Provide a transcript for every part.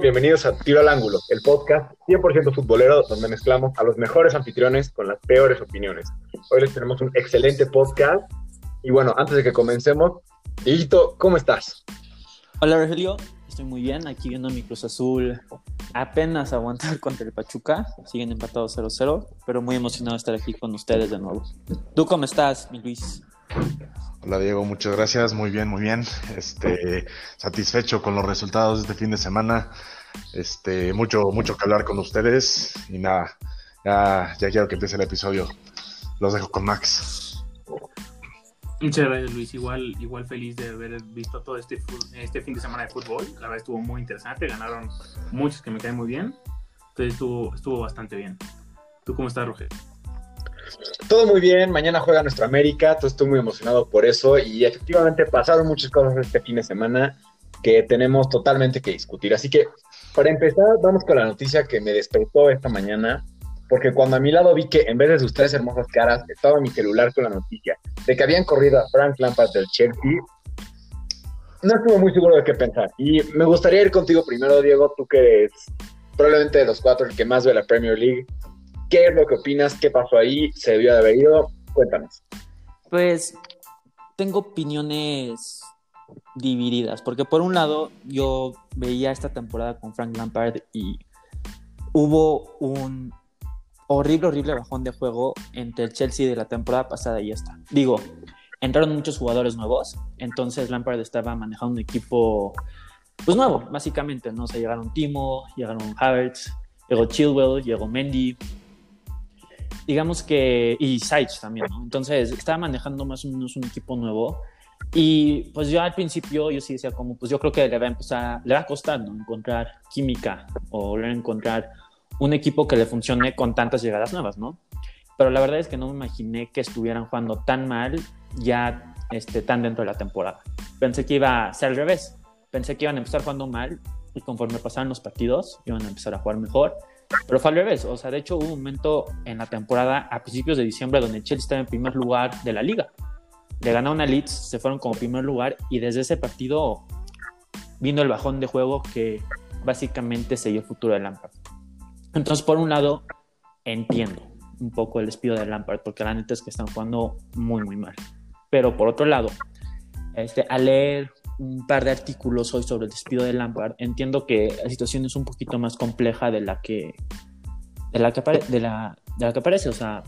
Bienvenidos a Tiro al Ángulo, el podcast 100% futbolero donde mezclamos a los mejores anfitriones con las peores opiniones. Hoy les tenemos un excelente podcast y bueno, antes de que comencemos, Dieguito, ¿cómo estás? Hola Rogelio, estoy muy bien, aquí viendo mi Cruz Azul apenas aguantar contra el Pachuca, siguen empatados 0-0, pero muy emocionado de estar aquí con ustedes de nuevo. ¿Tú cómo estás, mi Luis? Hola Diego, muchas gracias, muy bien, muy bien. Este, satisfecho con los resultados de este fin de semana. Este, mucho, mucho que hablar con ustedes y nada, ya, ya quiero que empiece el episodio. Los dejo con Max. Muchas gracias Luis, igual, igual feliz de haber visto todo este, este fin de semana de fútbol. La verdad estuvo muy interesante, ganaron muchos que me caen muy bien. Entonces estuvo, estuvo bastante bien. ¿Tú cómo estás, Roger? Todo muy bien, mañana juega nuestra América, entonces estoy muy emocionado por eso y efectivamente pasaron muchas cosas este fin de semana que tenemos totalmente que discutir. Así que para empezar, vamos con la noticia que me despertó esta mañana, porque cuando a mi lado vi que en vez de sus tres hermosas caras estaba mi celular con la noticia de que habían corrido a Frank Lampard del Chelsea, no estuve muy seguro de qué pensar. Y me gustaría ir contigo primero, Diego, tú que eres probablemente de los cuatro el que más ve la Premier League. ¿Qué es lo que opinas? ¿Qué pasó ahí? ¿Se debió de haber ido? Cuéntanos. Pues tengo opiniones divididas, porque por un lado yo veía esta temporada con Frank Lampard y hubo un horrible, horrible bajón de juego entre el Chelsea de la temporada pasada y esta. Digo, entraron muchos jugadores nuevos, entonces Lampard estaba manejando un equipo pues nuevo, básicamente, ¿no? O sea, llegaron Timo, llegaron Havertz, llegó Chilwell, llegó Mendy, digamos que, y Sites también, ¿no? Entonces estaba manejando más o menos un equipo nuevo. Y pues yo al principio yo sí decía como, pues yo creo que le va a empezar, le va a costar, ¿no? Encontrar química o encontrar un equipo que le funcione con tantas llegadas nuevas, ¿no? Pero la verdad es que no me imaginé que estuvieran jugando tan mal ya este, tan dentro de la temporada. Pensé que iba a ser al revés. Pensé que iban a empezar jugando mal y conforme pasaran los partidos iban a empezar a jugar mejor pero fue al revés, o sea, de hecho hubo un momento en la temporada a principios de diciembre donde Chelsea estaba en primer lugar de la liga. Le ganaron a Leeds, se fueron como primer lugar y desde ese partido vino el bajón de juego que básicamente selló el futuro de Lampard. Entonces, por un lado, entiendo un poco el despido de Lampard porque la neta es que están jugando muy, muy mal. Pero por otro lado, este, al leer un par de artículos hoy sobre el despido de Lampard, entiendo que la situación es un poquito más compleja de la que, de la que, de la, de la que parece. O sea,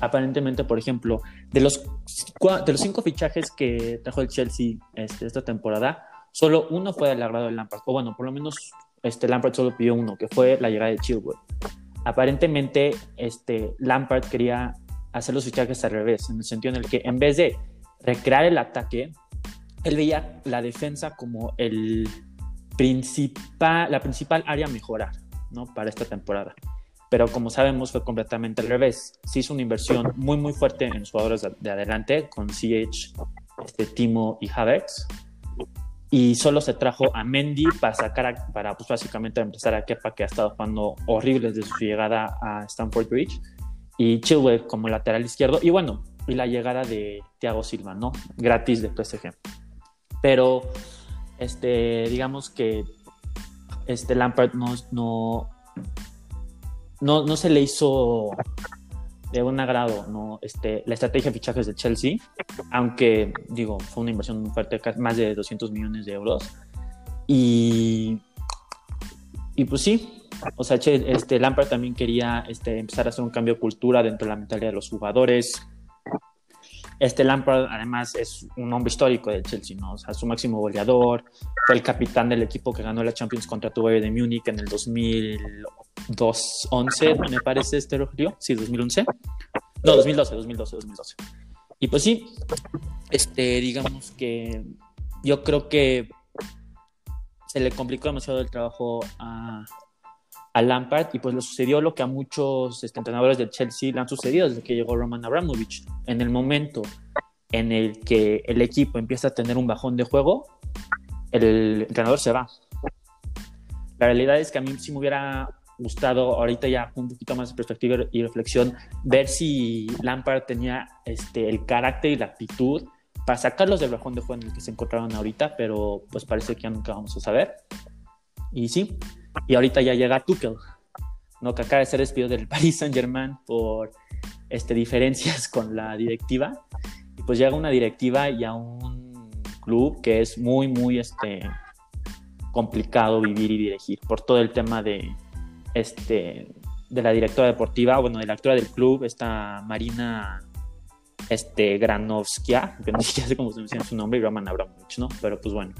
aparentemente, por ejemplo, de los, de los cinco fichajes que trajo el Chelsea este, esta temporada, solo uno fue del agrado de Lampard. O bueno, por lo menos este, Lampard solo pidió uno, que fue la llegada de Chilwell. Aparentemente, este, Lampard quería hacer los fichajes al revés, en el sentido en el que en vez de recrear el ataque, él veía la defensa como el principal, la principal área a mejorar ¿no? para esta temporada. Pero como sabemos fue completamente al revés. Se hizo una inversión muy muy fuerte en los jugadores de, adelante con CH, este, Timo y Havertz. Y solo se trajo a Mendy para sacar, para pues básicamente empezar a Kepa que ha estado jugando horrible desde su llegada a Stamford Bridge. Y Chilwell como lateral izquierdo. Y bueno, y la llegada de Thiago Silva, ¿no? Gratis de PSG. Pero, este, digamos que este Lampard no, no, no, se le hizo de un agrado ¿no? este, la estrategia de fichajes de Chelsea, aunque digo, fue una inversión fuerte, más de 200 millones de euros. Y, y pues sí, o sea, este, Lampard también quería este, empezar a hacer un cambio de cultura dentro de la mentalidad de los jugadores, este Lampard además es un hombre histórico del Chelsea, ¿no? Su máximo goleador, fue el capitán del equipo que ganó la Champions contra tu de Múnich en el 2011, me parece este Rogelio, sí, 2011. No, 2012, 2012, 2012. Y pues sí, este, digamos que yo creo que se le complicó demasiado el trabajo a, a Lampard y pues le sucedió lo que a muchos entrenadores del Chelsea le han sucedido desde que llegó Roman Abramovich. En el momento en el que el equipo empieza a tener un bajón de juego, el entrenador se va. La realidad es que a mí sí me hubiera gustado, ahorita ya un poquito más de perspectiva y reflexión, ver si Lampard tenía este, el carácter y la actitud para sacarlos del bajón de juego en el que se encontraron ahorita, pero pues parece que ya nunca vamos a saber. Y sí, y ahorita ya llega Tuchel, ¿no? que acaba de ser despedido del Paris Saint Germain por este, diferencias con la directiva. Y pues llega una directiva y a un club que es muy, muy este, complicado vivir y dirigir por todo el tema de, este, de la directora deportiva, bueno, de la directora del club, esta Marina este, Granovskia, que no sé cómo se menciona su nombre, y Abramovich, ¿no? Pero pues bueno.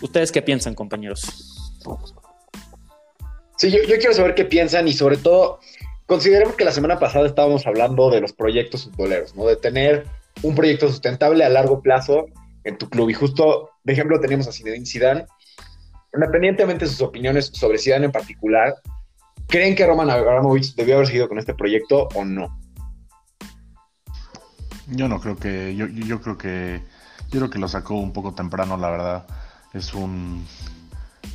¿Ustedes qué piensan, compañeros? Sí, yo, quiero saber qué piensan y sobre todo, consideremos que la semana pasada estábamos hablando de los proyectos futboleros, ¿no? De tener un proyecto sustentable a largo plazo en tu club. Y justo, de ejemplo, tenemos a Zinedine Zidane. Independientemente de sus opiniones sobre Zidane en particular, ¿creen que Roman Abramovich debió haber seguido con este proyecto o no? Yo no creo que, yo creo que, yo creo que lo sacó un poco temprano, la verdad. Es un,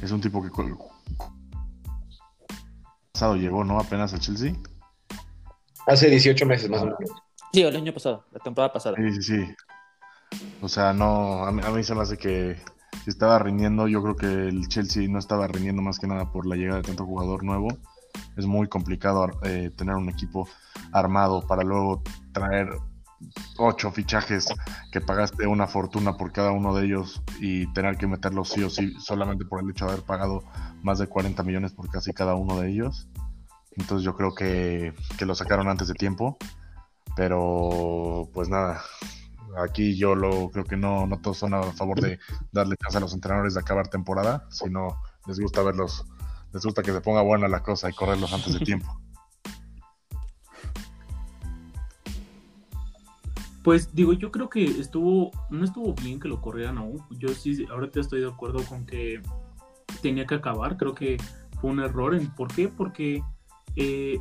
es un tipo que pasado llegó, ¿no? Apenas a Chelsea. Hace 18 meses más o menos. Sí, el año pasado, la temporada pasada. Sí, sí, sí. O sea, no, a mí, a mí se me hace que si estaba rindiendo, yo creo que el Chelsea no estaba rindiendo más que nada por la llegada de tanto jugador nuevo. Es muy complicado eh, tener un equipo armado para luego traer ocho fichajes que pagaste una fortuna por cada uno de ellos y tener que meterlos sí o sí solamente por el hecho de haber pagado más de 40 millones por casi cada uno de ellos. Entonces yo creo que, que lo sacaron antes de tiempo. Pero pues nada, aquí yo lo creo que no, no todos son a favor de darle chance a los entrenadores de acabar temporada, sino les gusta verlos, les gusta que se ponga buena la cosa y correrlos antes de tiempo. Pues digo, yo creo que estuvo, no estuvo bien que lo corrieran aún. Yo sí, ahorita estoy de acuerdo con que tenía que acabar. Creo que fue un error. ¿Por qué? Porque eh,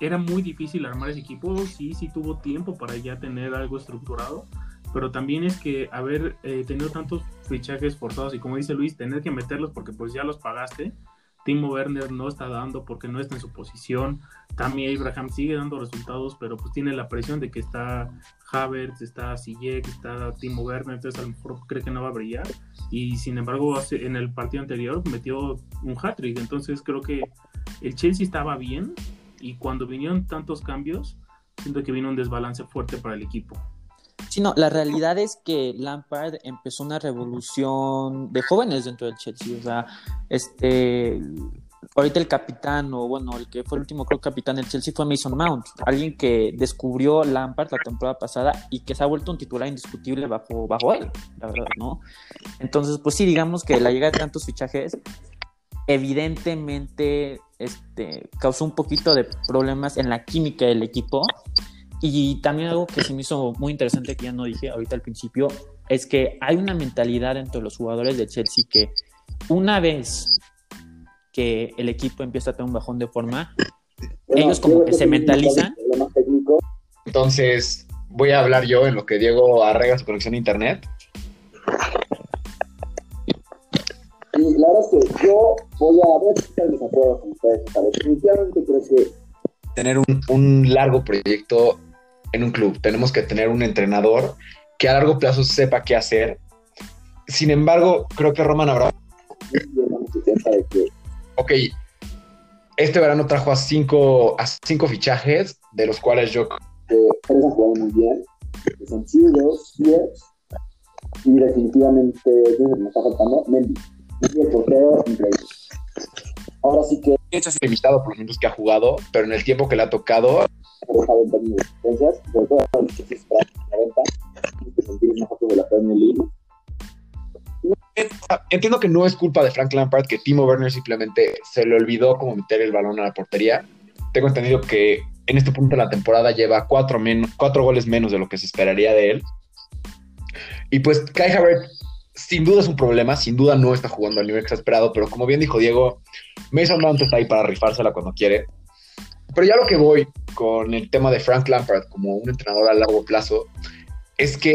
era muy difícil armar ese equipo. Sí, sí tuvo tiempo para ya tener algo estructurado. Pero también es que haber eh, tenido tantos fichajes forzados y como dice Luis, tener que meterlos porque pues ya los pagaste Timo Werner no está dando porque no está en su posición. Tammy Abraham sigue dando resultados, pero pues tiene la presión de que está Havertz, está Sijek, está Timo Werner, entonces a lo mejor cree que no va a brillar. Y sin embargo, en el partido anterior metió un hat-trick. Entonces creo que el Chelsea estaba bien y cuando vinieron tantos cambios, siento que vino un desbalance fuerte para el equipo. Sí, no, la realidad es que Lampard empezó una revolución de jóvenes dentro del Chelsea. O sea, este, ahorita el capitán, o bueno, el que fue el último creo capitán del Chelsea fue Mason Mount, alguien que descubrió Lampard la temporada pasada y que se ha vuelto un titular indiscutible bajo, bajo él, la verdad, ¿no? Entonces, pues sí, digamos que la llegada de tantos fichajes evidentemente este, causó un poquito de problemas en la química del equipo y también algo que se me hizo muy interesante que ya no dije ahorita al principio es que hay una mentalidad entre los jugadores de Chelsea que una vez que el equipo empieza a tener un bajón de forma, ellos como que se mentalizan. Entonces, voy a hablar yo en lo que Diego arregla su conexión a internet. Y la verdad es que yo voy a ver si están desacuerdo con ustedes. Definitivamente creo que tener un, un largo proyecto en un club. Tenemos que tener un entrenador que a largo plazo sepa qué hacer. Sin embargo, creo que Roman habrá. Ok, este verano trajo a cinco, a cinco fichajes, de los cuales yo. tres han jugado muy bien, que son chidos, y definitivamente me está faltando Mendy. Y el portero, increíble. Ahora sí que. Es limitado por los minutos que ha jugado, pero en el tiempo que le ha tocado, dejado en términos de asistencias, sobre todo a los que se esperan 90, que sentir nosotros de la Premier League. Entiendo que no es culpa de Frank Lampard que Timo Werner simplemente se le olvidó cómo meter el balón a la portería. Tengo entendido que en este punto de la temporada lleva cuatro, menos, cuatro goles menos de lo que se esperaría de él. Y pues Kai Havertz sin duda es un problema, sin duda no está jugando al nivel que esperado, pero como bien dijo Diego, Mason Mount está ahí para rifársela cuando quiere. Pero ya lo que voy con el tema de Frank Lampard como un entrenador a largo plazo es que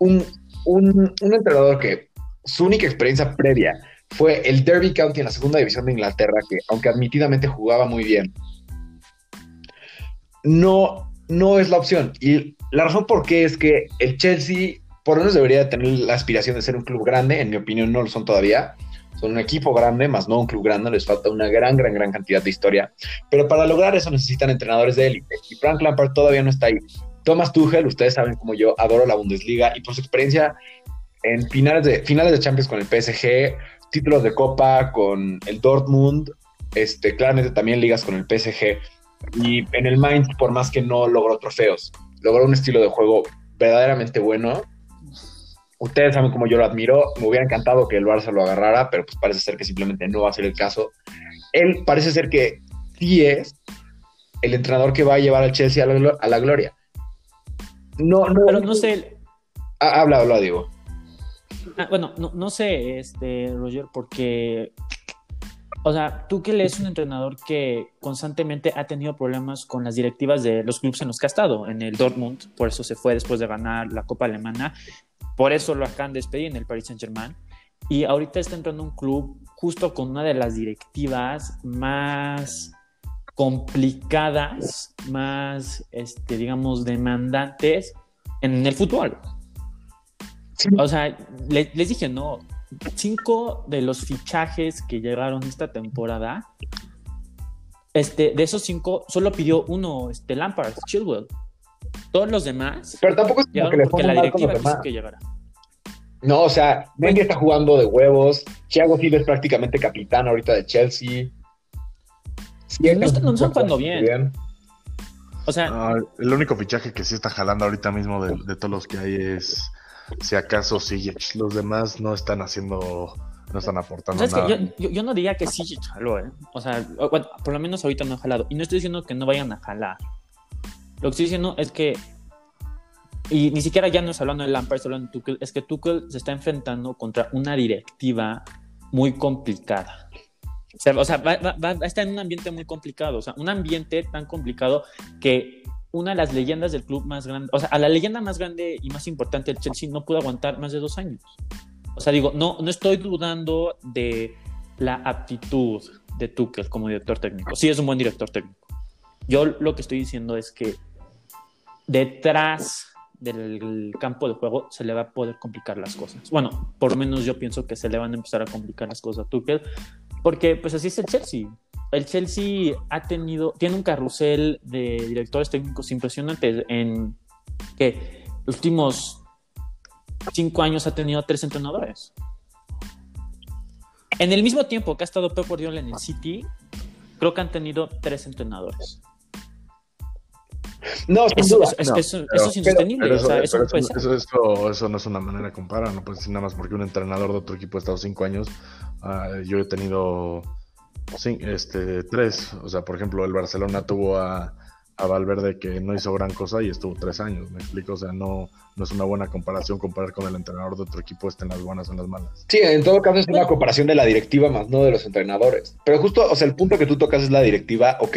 un, un, un entrenador que su única experiencia previa fue el Derby County en la segunda división de Inglaterra, que aunque admitidamente jugaba muy bien, no, no es la opción. Y la razón por qué es que el Chelsea por lo menos debería tener la aspiración de ser un club grande. En mi opinión, no lo son todavía. Son un equipo grande, más no un club grande. Les falta una gran, gran, gran cantidad de historia. Pero para lograr eso necesitan entrenadores de élite. Y Frank Lampard todavía no está ahí. Thomas Tuchel, ustedes saben como yo, adoro la Bundesliga y por su experiencia en finales de, finales de Champions con el PSG, títulos de Copa con el Dortmund, este, claramente también ligas con el PSG. Y en el Mainz, por más que no logró trofeos, logró un estilo de juego verdaderamente bueno. Ustedes saben cómo yo lo admiro. Me hubiera encantado que el Barça lo agarrara, pero pues parece ser que simplemente no va a ser el caso. Él parece ser que sí es el entrenador que va a llevar al Chelsea a la, a la gloria. No, no. Pero no sé. Ah, habla, habla, digo. Ah, bueno, no, no sé, este, Roger, porque o sea, tú que lees un entrenador que constantemente ha tenido problemas con las directivas de los clubes en los que ha estado, en el Dortmund, por eso se fue después de ganar la Copa Alemana, por eso lo acaban de despedir en el Paris Saint-Germain, y ahorita está entrando un club justo con una de las directivas más complicadas, más, este, digamos, demandantes en el fútbol. O sea, les dije, no, cinco de los fichajes que llegaron esta temporada, este, de esos cinco, solo pidió uno, este, Lampard, Chilwell. Todos los demás. Pero tampoco es como que le porque la directiva quiso que llegara. No, o sea, Mendy está jugando de huevos. Thiago Silva es prácticamente capitán ahorita de Chelsea. no, están, jugando bien. O sea, el único fichaje que sí está jalando ahorita mismo de, de todos los que hay es si acaso sí, los demás no están haciendo, no están aportando nada. yo, no diría que sí jaló, ¿eh? O sea, por lo menos ahorita no ha jalado. Y no estoy diciendo que no vayan a jalar. Lo que estoy diciendo es que, y ni siquiera ya no es hablando de Lampard, solo en Tuchel, es que Tuchel se está enfrentando contra una directiva muy complicada. O sea, va, va, va, estar en un ambiente muy complicado, o sea, un ambiente tan complicado que una de las leyendas del club más grande, o sea, a la leyenda más grande y más importante del Chelsea no pudo aguantar más de dos años. O sea, digo, no, no estoy dudando de la aptitud de Tuchel como director técnico. Sí es un buen director técnico. Yo lo que estoy diciendo es que detrás del campo de juego se le va a poder complicar las cosas. Bueno, por lo menos yo pienso que se le van a empezar a complicar las cosas a Tuchel, porque pues así es el Chelsea el Chelsea ha tenido, tiene un carrusel de directores técnicos impresionantes en que los últimos cinco años ha tenido tres entrenadores. En el mismo tiempo que ha estado Pep Guardiola en el City, creo que han tenido tres entrenadores. No, eso, duda. Eso, es insostenible. eso, eso, no es una manera de comparar. No puedes decir nada más porque un entrenador de otro equipo ha estado cinco años. Ah, yo he tenido Sí, este, tres. O sea, por ejemplo, el Barcelona tuvo a, a, Valverde que no hizo gran cosa y estuvo tres años, ¿me explico? O sea, no, no es una buena comparación comparar con el entrenador de otro equipo, esté en las buenas o en las malas. Sí, en todo caso es una comparación de la directiva más no de los entrenadores. Pero justo, o sea, el punto que tú tocas es la directiva, ok.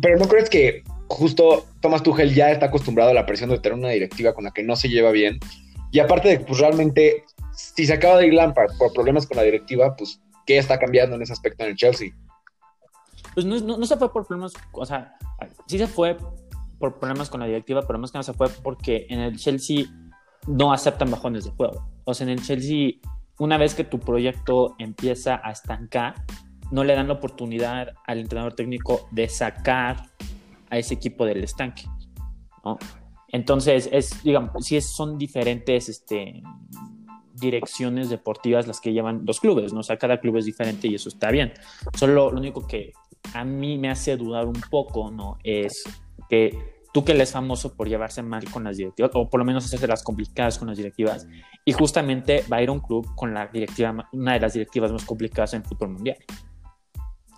Pero ¿no crees que justo Thomas Tuchel ya está acostumbrado a la presión de tener una directiva con la que no se lleva bien? Y aparte de que, pues realmente, si se acaba de ir Lampard por problemas con la directiva, pues ¿Qué está cambiando en ese aspecto en el Chelsea? Pues no, no, se fue por problemas, o sea, sí se fue por problemas con la directiva, pero más que no se fue porque en el Chelsea no aceptan bajones de juego. O sea, en el Chelsea, una vez que tu proyecto empieza a estancar, no le dan la oportunidad al entrenador técnico de sacar a ese equipo del estanque. ¿no? Entonces, es, digamos, sí son diferentes este, direcciones deportivas las que llevan los clubes, ¿no? O sea, cada club es diferente y eso está bien. Solo lo único que a mí me hace dudar un poco, ¿no? Es que tú que es famoso por llevarse mal con las directivas, o por lo menos hacerse las complicadas con las directivas, y justamente va a ir a un club con la directiva, una de las directivas más complicadas en el fútbol mundial.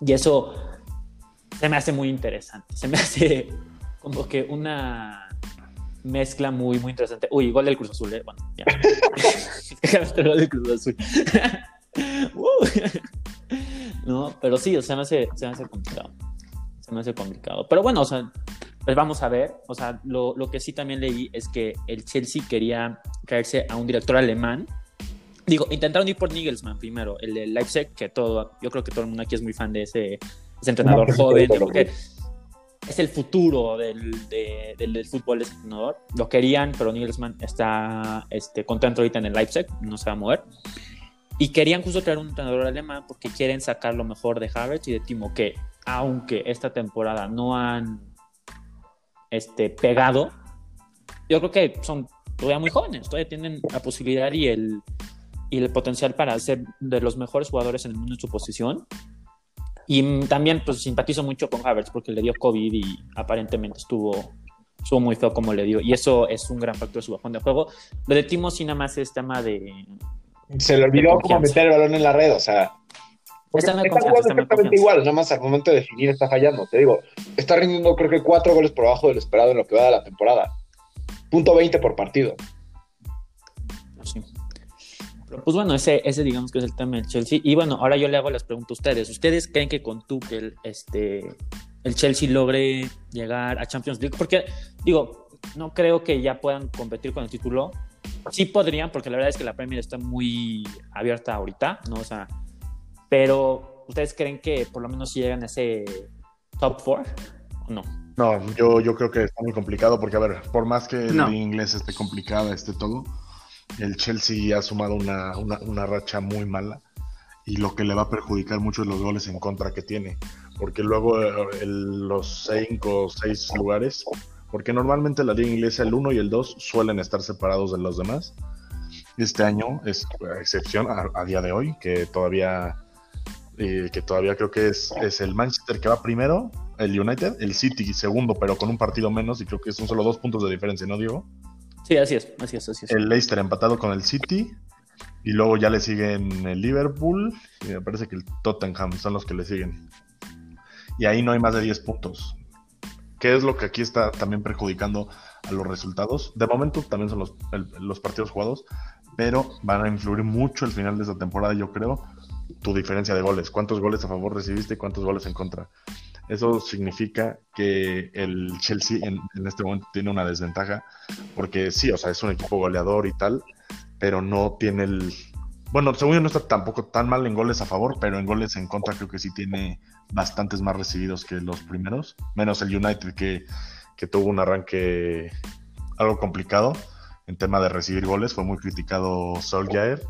Y eso se me hace muy interesante, se me hace como que una mezcla muy, muy interesante. Uy, gol del Cruz Azul, ¿eh? Bueno, ya. gol del Cruz Azul. Uh. No, pero sí, o sea, me hace, se me hace complicado. Se me hace complicado. Pero bueno, o sea, pues vamos a ver. O sea, lo, lo que sí también leí es que el Chelsea quería caerse a un director alemán. Digo, intentaron ir por Nigelsmann primero, el de Leipzig, que todo, yo creo que todo el mundo aquí es muy fan de ese, ese entrenador joven. Porque, es el futuro del, de- del, del fútbol de ese entrenador. Lo querían, pero Nagelsmann está este, contento ahorita en el Leipzig, no se va a mover. Y querían justo traer un entrenador alemán porque quieren sacar lo mejor de Havertz y de Timo, que aunque esta temporada no han este, pegado, yo creo que son todavía muy jóvenes, todavía tienen la posibilidad y el, y el potencial para ser de los mejores jugadores en el mundo en su posición. Y también pues simpatizo mucho con Havertz porque le dio COVID y aparentemente estuvo, estuvo muy feo como le dio. Y eso es un gran factor de su bajón de juego. Lo de Timo sí nada más es tema de... Se le olvidó cómo meter el balón en la red, o sea. Está jugando está exactamente igual, nada más al momento de definir está fallando. Te digo, está rindiendo creo que cuatro goles por abajo de lo esperado en lo que va de la temporada. Punto 20 por partido. Sí. Pero, pues bueno, ese, ese digamos que es el tema del Chelsea. Y bueno, ahora yo le hago las preguntas a ustedes. ¿Ustedes creen que con Tuchel este, el Chelsea logre llegar a Champions League? Porque, digo, no creo que ya puedan competir con el título. Sí podrían, porque la verdad es que la Premier está muy abierta ahorita, ¿no? O sea, pero ¿ustedes creen que por lo menos llegan a ese top 4 o no? No, yo, yo creo que está muy complicado porque, a ver, por más que No. el inglés esté complicada, esté todo, el Chelsea ha sumado una, una, una racha muy mala y lo que le va a perjudicar mucho es los goles en contra que tiene. Porque luego eh, el- los cinco o seis lugares, porque normalmente la liga inglesa el 1 y el 2 suelen estar separados de los demás. Este año es excepción a, a día de hoy, que todavía, eh, que todavía creo que es, es el Manchester que va primero, el United, el City segundo, pero con un partido menos, y creo que son solo dos puntos de diferencia, ¿no, Diego? Sí, así es, así es, así es. El Leicester empatado con el City, y luego ya le siguen el Liverpool, y me parece que el Tottenham son los que le siguen. Y ahí no hay más de 10 puntos. ¿Qué es lo que aquí está también perjudicando a los resultados? De momento también son los, partidos jugados, pero van a influir mucho el final de esta temporada, yo creo, tu diferencia de goles. ¿Cuántos goles a favor recibiste y cuántos goles en contra? Eso significa que el Chelsea en este momento tiene una desventaja, porque sí, o sea, es un equipo goleador y tal, pero no tiene el... Bueno, según yo no está tampoco tan mal en goles a favor, pero en goles en contra creo que sí tiene bastantes más recibidos que los primeros, menos el United que, que tuvo un arranque algo complicado en tema de recibir goles, fue muy criticado Solskjaer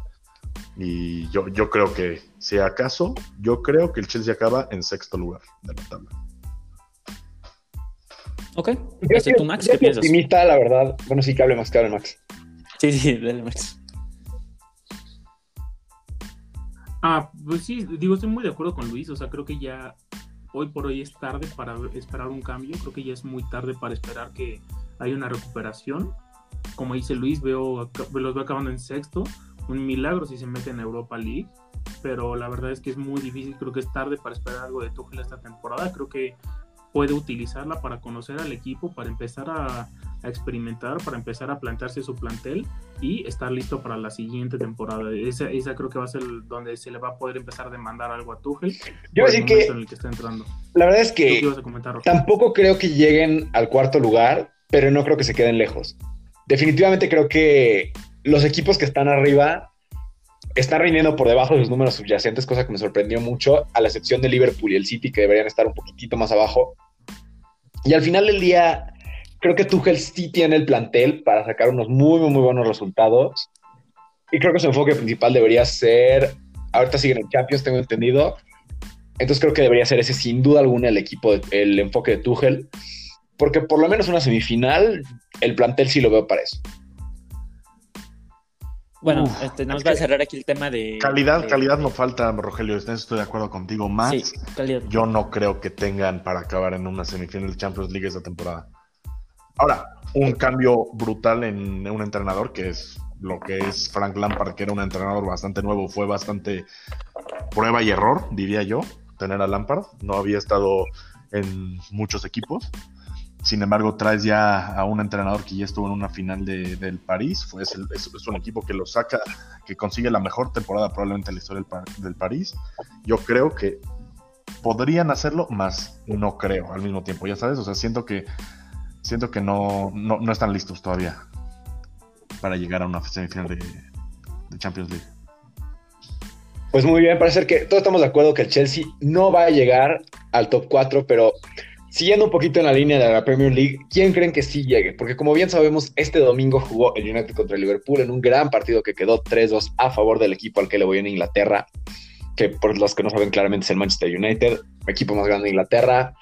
y yo, yo creo que si acaso, yo creo que el Chelsea acaba en sexto lugar de la tabla. Ok. Yo Este, ¿Tú, Max, yo qué soy piensas? optimista, la verdad. Bueno, sí que hable más que hable Max. Sí, sí, dale, Max. Ah, pues sí, digo, estoy muy de acuerdo con Luis. O sea, creo que ya hoy por hoy es tarde para esperar un cambio. Creo que ya es muy tarde para esperar que haya una recuperación. Como dice Luis, veo los veo acabando en sexto. Un milagro si se mete en Europa League. Pero la verdad es que es muy difícil. Creo que es tarde para esperar algo de Tuchel esta temporada. Creo que puede utilizarla para conocer al equipo, para empezar a, a experimentar, para empezar a plantearse su plantel y estar listo para la siguiente temporada. Esa, esa creo que va a ser donde se le va a poder empezar a demandar algo a Tuchel. Yo decir que en el que está entrando. la verdad es ¿Tú qué que comentar, tampoco creo que lleguen al cuarto lugar, pero no creo que se queden lejos. Definitivamente creo que los equipos que están arriba están rindiendo por debajo de sus números subyacentes, cosa que me sorprendió mucho, a la excepción de Liverpool y el City, que deberían estar un poquitito más abajo. Y al final del día, creo que Tuchel sí tiene el plantel para sacar unos muy, muy, muy buenos resultados. Y creo que su enfoque principal debería ser, ahorita siguen en Champions, tengo entendido. Entonces creo que debería ser ese sin duda alguna el equipo, el enfoque de Tuchel. Porque por lo menos una semifinal, el plantel sí lo veo para eso. Bueno, Uf, este, para que cerrar aquí el tema de. Calidad, de- calidad no falta, Rogelio, estoy de acuerdo contigo. Más, Sí, yo no creo que tengan para acabar en una semifinal de Champions League esta temporada. Ahora, un cambio brutal en un entrenador que es lo que es Frank Lampard, que era un entrenador bastante nuevo, fue bastante prueba y error, diría yo, tener a Lampard. No había estado en muchos equipos. Sin embargo, traes ya a un entrenador que ya estuvo en una final de- del París. Fue, es, un equipo que lo saca, que consigue la mejor temporada probablemente en la historia del, Pa- del París. Yo creo que podrían hacerlo, más no creo al mismo tiempo, ya sabes. O sea, siento que siento que no, no, no están listos todavía para llegar a una semifinal de, Champions League. Pues muy bien, parece que todos estamos de acuerdo que el Chelsea no va a llegar al top 4, pero Siguiendo un poquito en la línea de la Premier League, ¿quién creen que sí llegue? Porque como bien sabemos, este domingo jugó el United contra el Liverpool en un gran partido que quedó 3-2 a favor del equipo al que le voy en Inglaterra, que por los que no saben claramente es el Manchester United, equipo más grande de Inglaterra.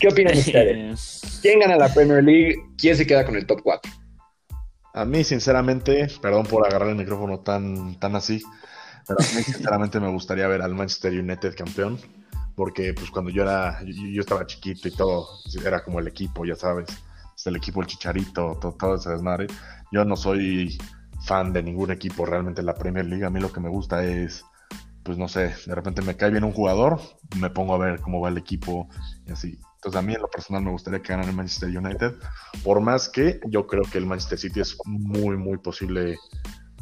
¿Qué opinan ustedes? ¿Quién gana la Premier League? ¿Quién se queda con el top 4? A mí, sinceramente, perdón por agarrar el micrófono tan, tan así, pero a mí, sinceramente, me gustaría ver al Manchester United campeón porque pues cuando yo era, yo, estaba chiquito y todo, era como el equipo, ya sabes, es el equipo el chicharito, todo, todo ese desmadre. Yo no soy fan de ningún equipo realmente en la Premier League, a mí lo que me gusta es, pues no sé, de repente me cae bien un jugador, me pongo a ver cómo va el equipo y así. Entonces a mí en lo personal me gustaría que ganara el Manchester United, por más que yo creo que el Manchester City es muy, muy posible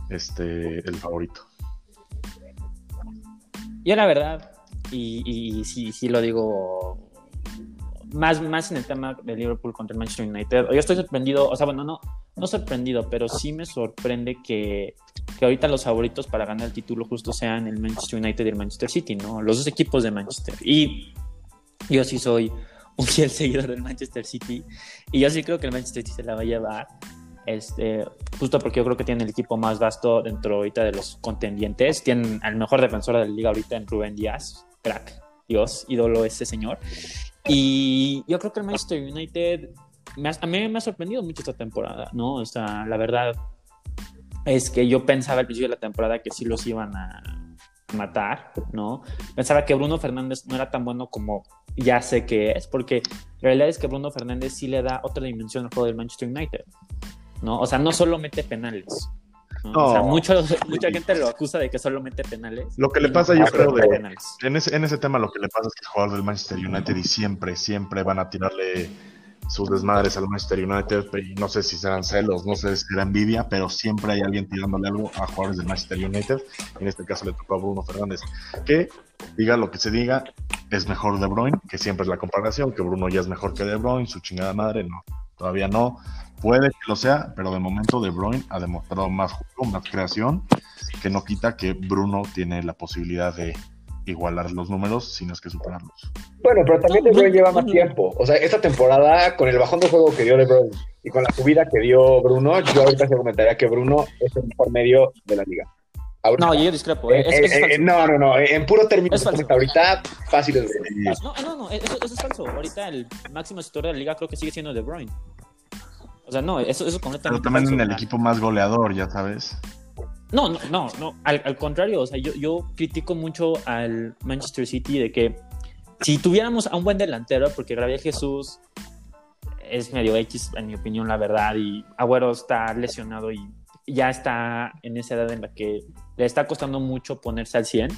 este, el favorito. Yo la verdad, y, y sí, sí lo digo más, más en el tema de Liverpool contra el Manchester United. Yo estoy sorprendido, o sea, bueno, no, no sorprendido, pero sí me sorprende que, que ahorita los favoritos para ganar el título justo sean el Manchester United y el Manchester City, ¿no? Los dos equipos de Manchester. Y yo sí soy un fiel seguidor del Manchester City y yo sí creo que el Manchester City se la va a llevar. Este, justo porque yo creo que tiene el equipo más vasto dentro ahorita de los contendientes. Tienen al mejor defensor de la liga ahorita en Rubén Díaz crack, Dios, ídolo ese señor. Y yo creo que el Manchester United a mí me ha sorprendido mucho esta temporada, ¿no? O sea, la verdad es que yo pensaba al principio de la temporada que sí los iban a matar, ¿no? Pensaba que Bruno Fernández no era tan bueno como ya sé que es, porque la realidad es que Bruno Fernández sí le da otra dimensión al juego del Manchester United, ¿no? O sea, no solo mete penales, o sea, mucha gente lo acusa de que solo mete penales. Lo que le pasa, yo creo, de, en, ese, en ese tema lo que le pasa es que el jugador del Manchester United y siempre, siempre van a tirarle sus desmadres al Manchester United. Y no sé si serán celos, no sé si será envidia, pero siempre hay alguien tirándole algo a jugadores del Manchester United. En este caso le tocó a Bruno Fernández. Que diga lo que se diga, es mejor De Bruyne, que siempre es la comparación, que Bruno ya es mejor que De Bruyne, su chingada madre, no, todavía no. Puede que lo sea, pero de momento De Bruyne ha demostrado más juego, más creación, que no quita que Bruno tiene la posibilidad de igualar los números, sino es que superarlos. Bueno, pero también De Bruyne lleva más tiempo. O sea, esta temporada, con el bajón de juego que dio De Bruyne y con la subida que dio Bruno, yo ahorita se comentaría que Bruno es el mejor medio de la liga. No, yo discrepo. ¿eh? Eh, eh, no, no, no. En puro término, ahorita fácil es No, no, no. Eso, eso, es falso. Ahorita el máximo sector de la liga creo que sigue siendo De Bruyne. O sea, no, eso, eso completamente. Pero también en el equipo más goleador, ya sabes. No, no, no, no. Al, contrario, o sea, yo, yo critico mucho al Manchester City de que si tuviéramos a un buen delantero, porque Gabriel Jesús es medio X, en mi opinión, la verdad, y Agüero está lesionado y ya está en esa edad en la que le está costando mucho ponerse al 100.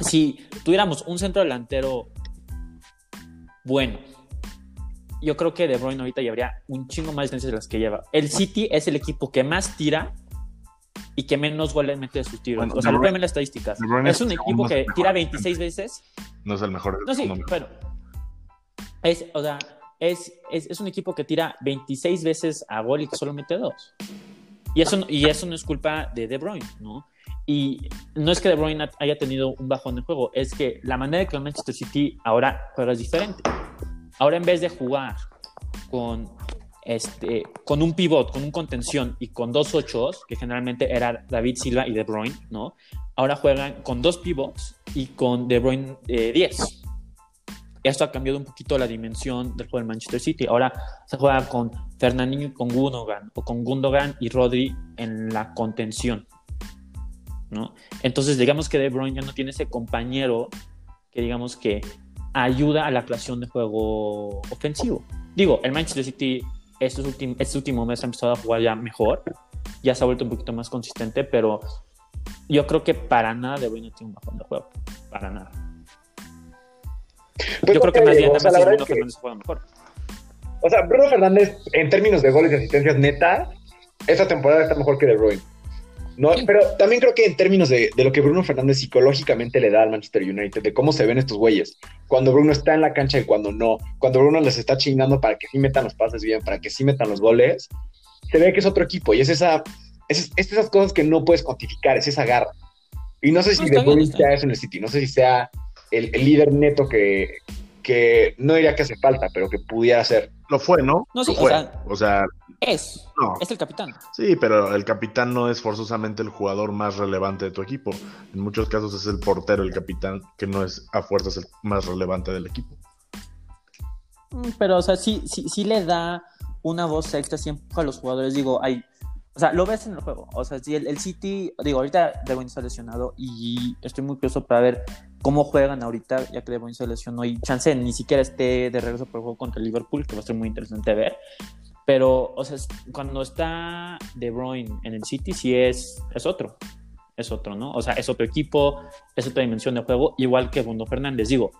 Si tuviéramos un centro delantero bueno, yo creo que De Bruyne ahorita llevaría un chingo más distancias de las que lleva. El City es el equipo que más tira y que menos goles mete de sus tiros. o sea, lo las estadísticas. Es un equipo que tira 26 veces. No es el mejor. No, sí, pero. Es, o sea, es, es, es, un equipo que tira 26 veces a gol y que solo mete dos. Y eso, y eso no es culpa de De Bruyne, ¿no? Y no es que De Bruyne haya tenido un bajón de juego, es que la manera que el Manchester City ahora juega es diferente. Ahora en vez de jugar con, este, con un pivot, con un contención y con dos ochos, que generalmente era David Silva y De Bruyne, ¿no? Ahora juegan con dos pivots y con De Bruyne 10. Eh, Esto ha cambiado un poquito la dimensión del juego del Manchester City. Ahora se juega con Fernandinho y con Gundogan, o con Gundogan y Rodri en la contención. ¿no? Entonces, digamos que De Bruyne ya no tiene ese compañero que digamos que ayuda a la creación de juego ofensivo. Digo, el Manchester City estos últimos, este último mes ha empezado a jugar ya mejor, ya se ha vuelto un poquito más consistente, pero yo creo que para nada De Bruyne tiene un bajón de juego, para nada. Pues yo creo que más bien Bruno Fernández juega mejor. O sea, Bruno Fernández, en términos de goles y asistencias neta, esta temporada está mejor que De Bruyne. No, pero también creo que en términos de, lo que Bruno Fernández psicológicamente le da al Manchester United, de cómo se ven estos güeyes, cuando Bruno está en la cancha y cuando no, cuando Bruno les está chingando para que sí metan los pases bien, para que sí metan los goles, se ve que es otro equipo y es esa, es, esas cosas que no puedes cuantificar, es esa garra. Y no sé si De Bruyne sea eso en el City, no sé si sea el, líder neto que, que no diría que hace falta, pero que pudiera ser. Lo fue, ¿no? No, sí, Lo o fue. sea- o sea, Es. no. Es el capitán. Sí, pero el capitán no es forzosamente el jugador más relevante de tu equipo. En muchos casos es el portero el capitán, que no es a fuerzas el más relevante del equipo. Mm, Pero, o sea, sí, sí, sí le da una voz extra siempre a los jugadores. Digo, hay. O sea, lo ves en el juego. O sea, si el, el City. Digo, ahorita De Bruyne está lesionado y estoy muy curioso para ver cómo juegan ahorita, ya que De Bruyne se lesionó y chance ni siquiera esté de regreso por el juego contra el Liverpool, que va a ser muy interesante ver. Pero, o sea, cuando está De Bruyne en el City, sí es, es otro. Es otro, ¿no? O sea, es otro equipo, es otra dimensión de juego, igual que Bruno Fernández. Digo,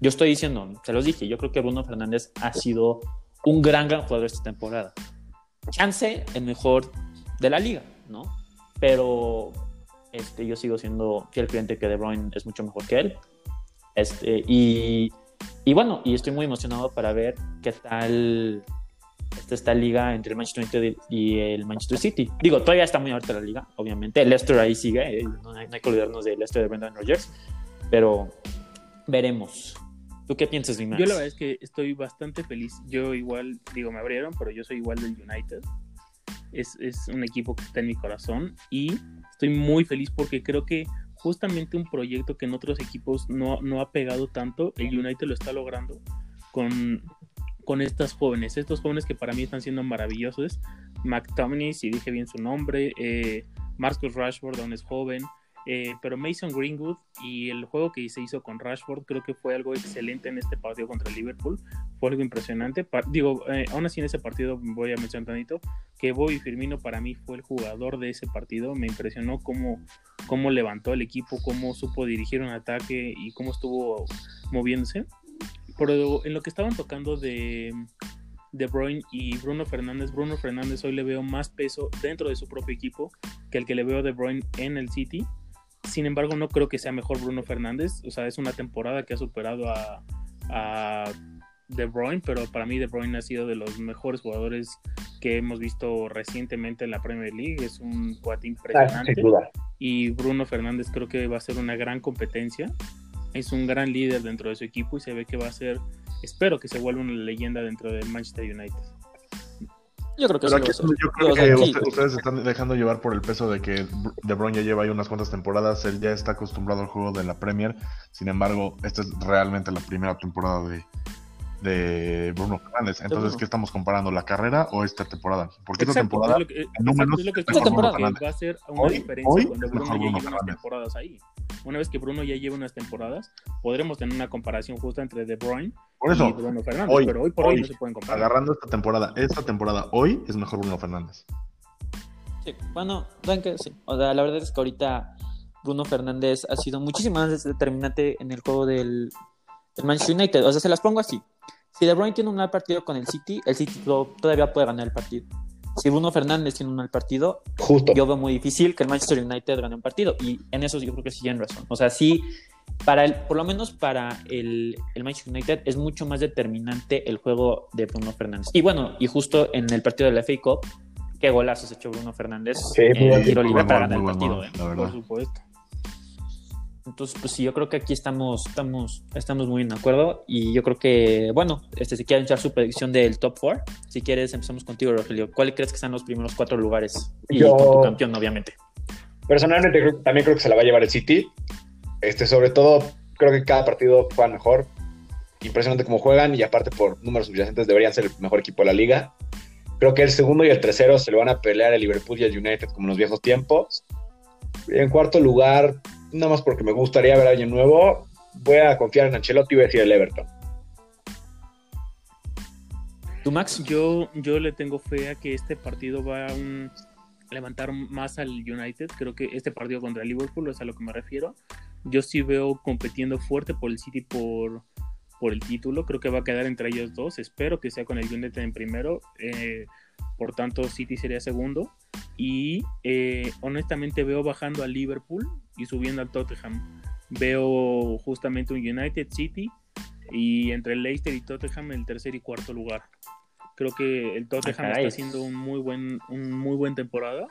yo estoy diciendo, se los dije, yo creo que Bruno Fernández ha sido un gran, gran jugador esta temporada. Chance el mejor de la liga, ¿no? Pero este, yo sigo siendo fiel cliente que De Bruyne es mucho mejor que él. Este, y, y bueno, y estoy muy emocionado para ver qué tal está esta liga entre el Manchester United y el Manchester City. Digo, todavía está muy abierta la liga, obviamente. El Leicester ahí sigue, eh, no hay, no hay que olvidarnos del Leicester de Brendan Rodgers, pero veremos. ¿Tú qué piensas, mi Max? Yo la verdad es que estoy bastante feliz. Yo igual, digo, me abrieron, pero yo soy igual del United. Es, es un equipo que está en mi corazón y estoy muy feliz porque creo que justamente un proyecto que en otros equipos no, no ha pegado tanto, el United lo está logrando con, con estas jóvenes. Estos jóvenes que para mí están siendo maravillosos. McTominay, si dije bien su nombre, eh, Marcus Rashford, aún es joven, eh, pero Mason Greenwood y el juego que se hizo con Rashford creo que fue algo excelente en este partido contra Liverpool. Fue algo impresionante. Digo, eh, aún así en ese partido voy a mencionar tantito que Bobby Firmino para mí fue el jugador de ese partido. Me impresionó cómo, cómo levantó el equipo, cómo supo dirigir un ataque y cómo estuvo moviéndose. Pero en lo que estaban tocando de De Bruyne y Bruno Fernández, Bruno Fernández hoy le veo más peso dentro de su propio equipo que el que le veo a De Bruyne en el City. Sin embargo, no creo que sea mejor Bruno Fernández. O sea, es una temporada que ha superado a, a De Bruyne, pero para mí De Bruyne ha sido de los mejores jugadores que hemos visto recientemente en la Premier League. Es un cuate Ah, impresionante. sin duda. Y Bruno Fernández creo que va a ser una gran competencia. Es un gran líder dentro de su equipo y se ve que va a ser, espero que se vuelva una leyenda dentro del Manchester United. Yo creo que Pero sí. aquí yo creo O sea, que sí, usted- ustedes se están dejando llevar por el peso de que De Bruyne ya lleva ahí unas cuantas temporadas, él ya está acostumbrado al juego de la Premier, sin embargo, esta es realmente la primera temporada de, de Bruno Fernández. Entonces. ¿qué estamos comparando? ¿La carrera o esta temporada? Porque esta temporada es lo que, exacto, números, es lo que es estoy mejor diciendo, Bruno que Fernández. va a ser una Hoy- diferencia hoy cuando Bruno ya Bruno lleve unas temporadas ahí. Una vez que Bruno ya lleve unas temporadas, podremos tener una comparación justa entre De Bruyne por eso, y Bruno Fernández, hoy- pero hoy por hoy, hoy, no se pueden comparar. agarrando esta temporada, esta temporada hoy es mejor Bruno Fernández. Sí, bueno, que sí. O sea, la verdad es que ahorita Bruno Fernández ha sido muchísimo más determinante en el juego del, del Manchester United. O sea, se las pongo así. Si De Bruyne tiene un mal partido con el City, el City todavía puede ganar el partido. Si Bruno Fernández tiene un mal partido, Justo. yo veo muy difícil que el Manchester United gane un partido. Y en eso yo creo que sí tienen razón. O sea, sí, para el, por lo menos para el, el Manchester United es mucho más determinante el juego de Bruno Fernández. Y bueno, y justo en el partido de la FA Cup, qué golazos echó Bruno Fernández Sí, en el tiro libre para ganar el partido. ¿eh? la Por supuesto. Entonces, pues sí, yo creo que aquí estamos, estamos, estamos muy de acuerdo. Y yo creo que, bueno, este, si quieren echar su predicción del top 4, si quieres, empezamos contigo, Rogelio. ¿Cuál crees que sean los primeros cuatro lugares? Y Yo- con tu campeón, obviamente. Personalmente creo- también creo que se la va a llevar el City. Este, sobre todo, creo que cada partido juega mejor. Impresionante cómo juegan y aparte por números subyacentes deberían ser el mejor equipo de la liga. Creo que el segundo y el tercero se lo van a pelear el Liverpool y el United como en los viejos tiempos. En cuarto lugar, nada más porque me gustaría ver a alguien nuevo, voy a confiar en Ancelotti y voy a decir el Everton. ¿Tú, Max? Yo, yo le tengo fe a que este partido va a un- levantar más al United. Creo que este partido contra el Liverpool es a lo que me refiero. Yo sí veo compitiendo fuerte por el City por, por el título. Creo que va a quedar entre ellos dos. Espero que sea con el United en primero. Eh, por tanto, City sería segundo. Y eh, honestamente veo bajando al Liverpool y subiendo al Tottenham. Veo justamente un United City y entre el Leicester y Tottenham el tercer y cuarto lugar. Creo que el Tottenham Ah, caray. está haciendo un muy buen, un muy buen temporada.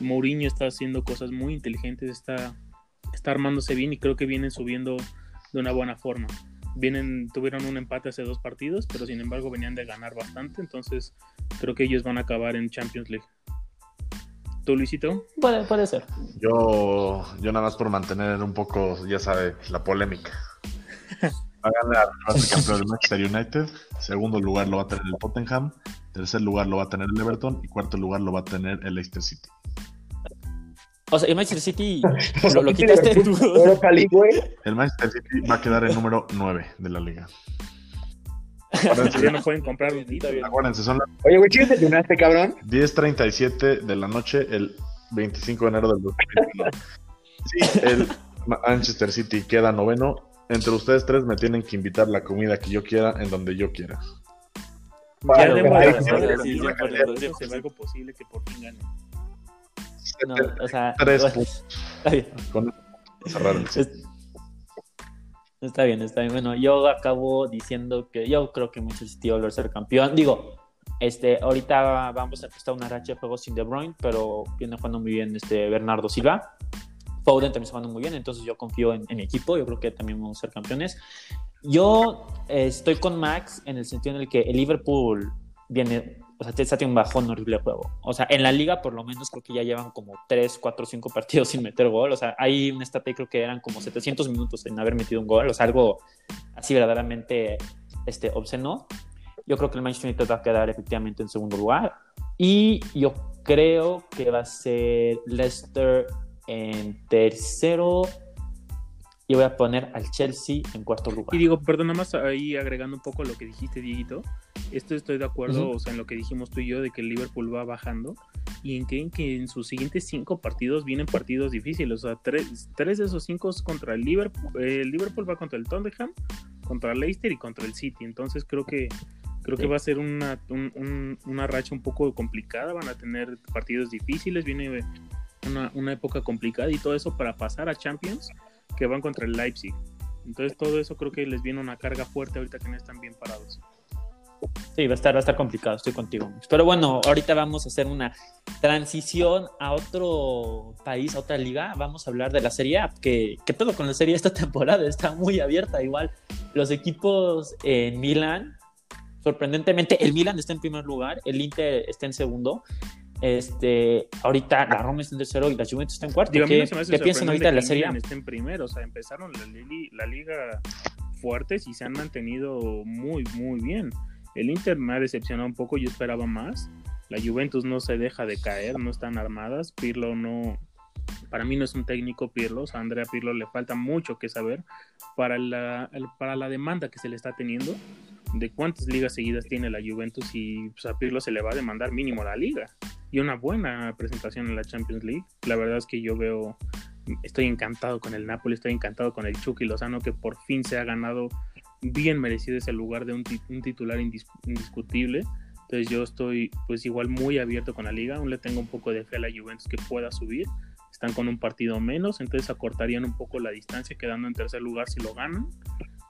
Mourinho está haciendo cosas muy inteligentes, está, está armándose bien y creo que vienen subiendo de una buena forma. Vienen, tuvieron un empate hace dos partidos, pero sin embargo venían de ganar bastante, entonces creo que ellos van a acabar en Champions League. ¿Tú, Luisito? Puede, puede ser. Yo, yo nada más por mantener un poco, ya sabe, la polémica. Va a ganar, va a ser campeón del Manchester United. Segundo lugar lo va a tener el Tottenham. Tercer lugar lo va a tener el Everton. Y cuarto lugar lo va a tener el Leicester City. O sea, el Manchester City lo, lo ¿qué quitaste tú. El Manchester City va a quedar el número 9 de la liga. Ya no pueden comprar un. Acuérdense, son las Oye, güey, ¿quieres este cabrón? 10.37 de la noche el 25 de enero del 2021. Sí, el Manchester City queda noveno. Entre ustedes tres me tienen que invitar la comida que yo quiera en donde yo quiera. Ya Vale, debo caray, de algo posible que por fin gane. No, o sea, Tres puntos. Con cerrar el Está bien, está bien. Bueno, yo acabo diciendo que yo creo que Manchester City va a ser campeón. Digo, este, ahorita vamos a empezar una racha de juegos sin De Bruyne, pero viene jugando muy bien este Bernardo Silva. Foden también está jugando muy bien, entonces yo confío en, en mi equipo. Yo creo que también vamos a ser campeones. Yo eh, estoy con Max en el sentido en el que el Liverpool viene, o sea, está teniendo un bajón horrible de juego. O sea, en la liga por lo menos creo que ya llevan como 3, 4, 5 partidos sin meter gol. O sea, hay un stat creo que eran como 700 minutos sin haber metido un gol. O sea, algo así verdaderamente este, obsceno. Yo creo que el Manchester United va a quedar efectivamente en segundo lugar. Y yo creo que va a ser Leicester en tercero. Y voy a poner al Chelsea en cuarto lugar. Y digo, perdón, nada más ahí agregando un poco lo que dijiste, Dieguito. Esto estoy de acuerdo, o sea, en lo que dijimos tú y yo, de que el Liverpool va bajando. Y en que, en que en sus siguientes cinco partidos vienen partidos difíciles. O sea, tres, tres de esos cinco es contra el Liverpool. El Liverpool va contra el Tottenham, contra el Leicester y contra el City. Entonces creo que creo que va a ser una, un- un- una racha un poco complicada. Van a tener partidos difíciles. Viene una, una época complicada y todo eso para pasar a Champions que van contra el Leipzig. Entonces todo eso creo que les viene una carga fuerte ahorita que no están bien parados. Sí, va a estar, va a estar complicado, estoy contigo. Pero bueno, ahorita vamos a hacer una transición a otro país, a otra liga. Vamos a hablar de la Serie A. que ¿Qué pedo con la Serie A esta temporada? Está muy abierta. Igual, los equipos en Milán, sorprendentemente, el Milan está en primer lugar, el Inter está en segundo. Este, ahorita la Roma está en tercero y la Juventus está en cuarto. Digo, ¿Qué, piensan ahorita de la que Serie A? Esté en primero, o sea, empezaron la, la liga fuertes y se han mantenido muy, muy bien. El Inter me ha decepcionado un poco, yo esperaba más. La Juventus no se deja de caer, no están armadas. Pirlo no, para mí no es un técnico Pirlo, a Andrea Pirlo le falta mucho que saber para la, para la demanda que se le está teniendo de cuántas ligas seguidas tiene la Juventus y pues, a Pirlo se le va a demandar mínimo la liga y una buena presentación en la Champions League. La verdad es que yo veo, estoy encantado con el Napoli, estoy encantado con el Chucky Lozano que por fin se ha ganado bien merecido ese lugar de un, ti- un titular indis- indiscutible. Entonces yo estoy pues igual muy abierto con la liga, aún le tengo un poco de fe a la Juventus que pueda subir. Están con un partido menos, entonces acortarían un poco la distancia quedando en tercer lugar si lo ganan.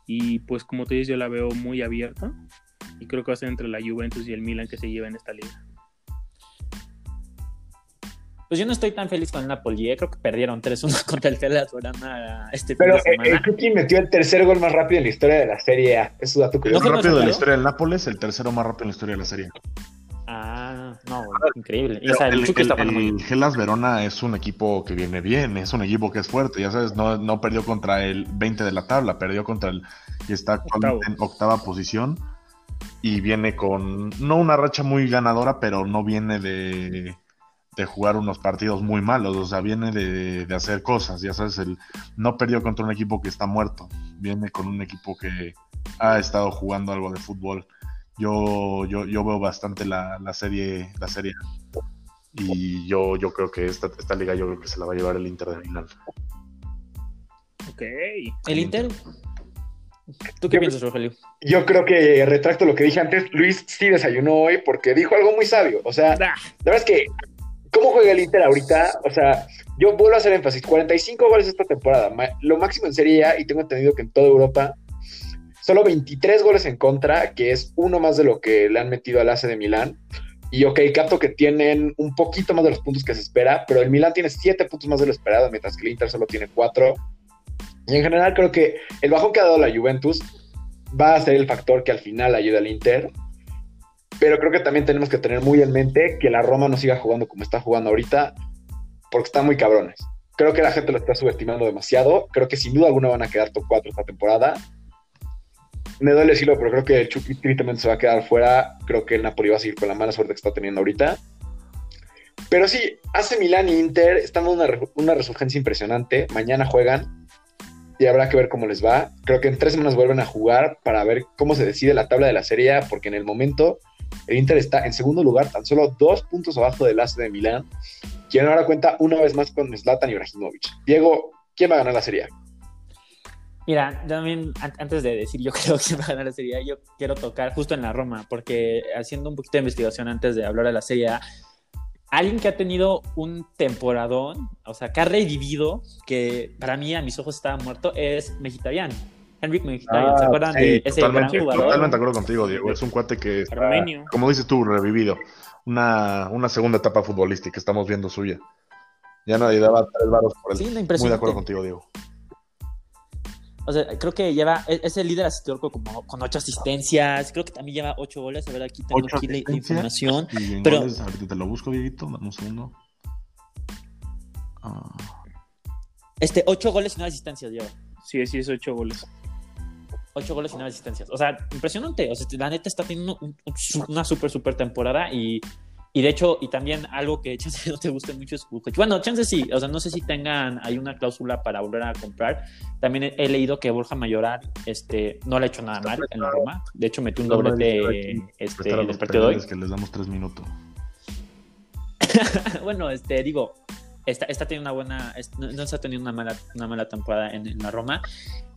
Y pues como te dices, yo la veo muy abierta y creo que va a ser entre la Juventus y el Milan que se lleven esta liga. Pues yo no estoy tan feliz con el Napoli. eh. Creo que perdieron 3-1 contra el Hellas Verona este fin Pero de eh, semana. el Chucky metió el tercer gol más rápido en la historia de la Serie A. Es un dato curioso. más rápido de la historia del Nápoles, el tercero más rápido en la historia de la serie. Ah, no, increíble. Y, o sea, el, el, Chucky está el- el. Hellas Verona es un equipo que viene bien, es un equipo que es fuerte, ya sabes, no, no perdió contra el 20 de la tabla, perdió contra el y está actualmente en octava posición y viene con no una racha muy ganadora, pero no viene de, de jugar unos partidos muy malos, o sea, viene de, de hacer cosas, ya sabes, el, no perdió contra un equipo que está muerto, viene con un equipo que ha estado jugando algo de fútbol. Yo, yo, yo veo bastante la, la serie, la serie y yo, yo creo que esta, esta liga yo creo que se la va a llevar el Inter de Milán. Ok. ¿El Inter? ¿Tú qué Yo- piensas, Rogelio? Yo creo que retracto lo que dije antes. Luis sí desayunó hoy porque dijo algo muy sabio. O sea, Ah, la verdad es que, ¿cómo juega el Inter ahorita? O sea, yo vuelvo a hacer énfasis: 45 goles esta temporada, lo máximo en Serie A, y tengo entendido que en toda Europa, solo 23 goles en contra, que es uno más de lo que le han metido al AC de Milán. Y ok, capto que tienen un poquito más de los puntos que se espera, pero el Milán tiene 7 puntos más de lo esperado, mientras que el Inter solo tiene 4. Y en general creo que el bajón que ha dado la Juventus va a ser el factor que al final ayude al Inter. Pero creo que también tenemos que tener muy en mente que la Roma no siga jugando como está jugando ahorita, porque están muy cabrones. Creo que la gente lo está subestimando demasiado. Creo que sin duda alguna van a quedar top 4 esta temporada. Me duele decirlo, pero creo que el Chucky tristemente se va a quedar fuera. Creo que el Napoli va a seguir con la mala suerte que está teniendo ahorita. Pero sí, hace Milán y Inter están dando una, una resurgencia impresionante. Mañana juegan y habrá que ver cómo les va. Creo que en tres semanas vuelven a jugar para ver cómo se decide la tabla de la Serie porque en el momento el Inter está en segundo lugar, tan solo dos puntos abajo del AC de Milán, quien ahora cuenta una vez más con Zlatan Ibrahimovic. Diego, ¿quién va a ganar la Serie A? Mira, también an- antes de decir yo creo que va a ganar la Serie yo quiero tocar justo en la Roma, porque haciendo un poquito de investigación antes de hablar de la Serie alguien que ha tenido un temporadón, o sea, que ha revivido, que para mí a mis ojos estaba muerto, es Mkhitaryan. Henrik Mkhitaryan, Ah, ¿se acuerdan sí, de ese gran Totalmente, jugador? totalmente de acuerdo contigo, Diego. Es un cuate que está, Armenio. como dices tú, revivido. Una, una segunda etapa futbolística estamos viendo suya. Ya nadie daba tres varos por él. Sí, no, Muy de acuerdo contigo, Diego. O sea, creo que lleva, es es el líder asistidor con, como, con ocho asistencias, creo que también lleva ocho goles, a ver, aquí tengo Ocho aquí la, información. Y en Pero- goles, ahorita te lo busco, Dieguito, dame un segundo. Ah, Este, ocho goles y nueve asistencias lleva. Sí, sí, es ocho goles. Ocho goles y nueve asistencias. O sea, impresionante. O sea, la neta está teniendo un- un su- una súper, súper temporada y, y de hecho, y también algo que chance no te guste mucho es. Bueno, chance sí. O sea, no sé si tengan, hay una cláusula para volver a comprar. También he, he leído que Borja Mayoral este, no le ha hecho nada mal en la Roma. De hecho, metió un No, doblete este, en el partido de hoy. que les damos tres minutos. bueno, este, digo, está, está teniendo una buena, no, no está teniendo una mala, una mala temporada en, en la Roma.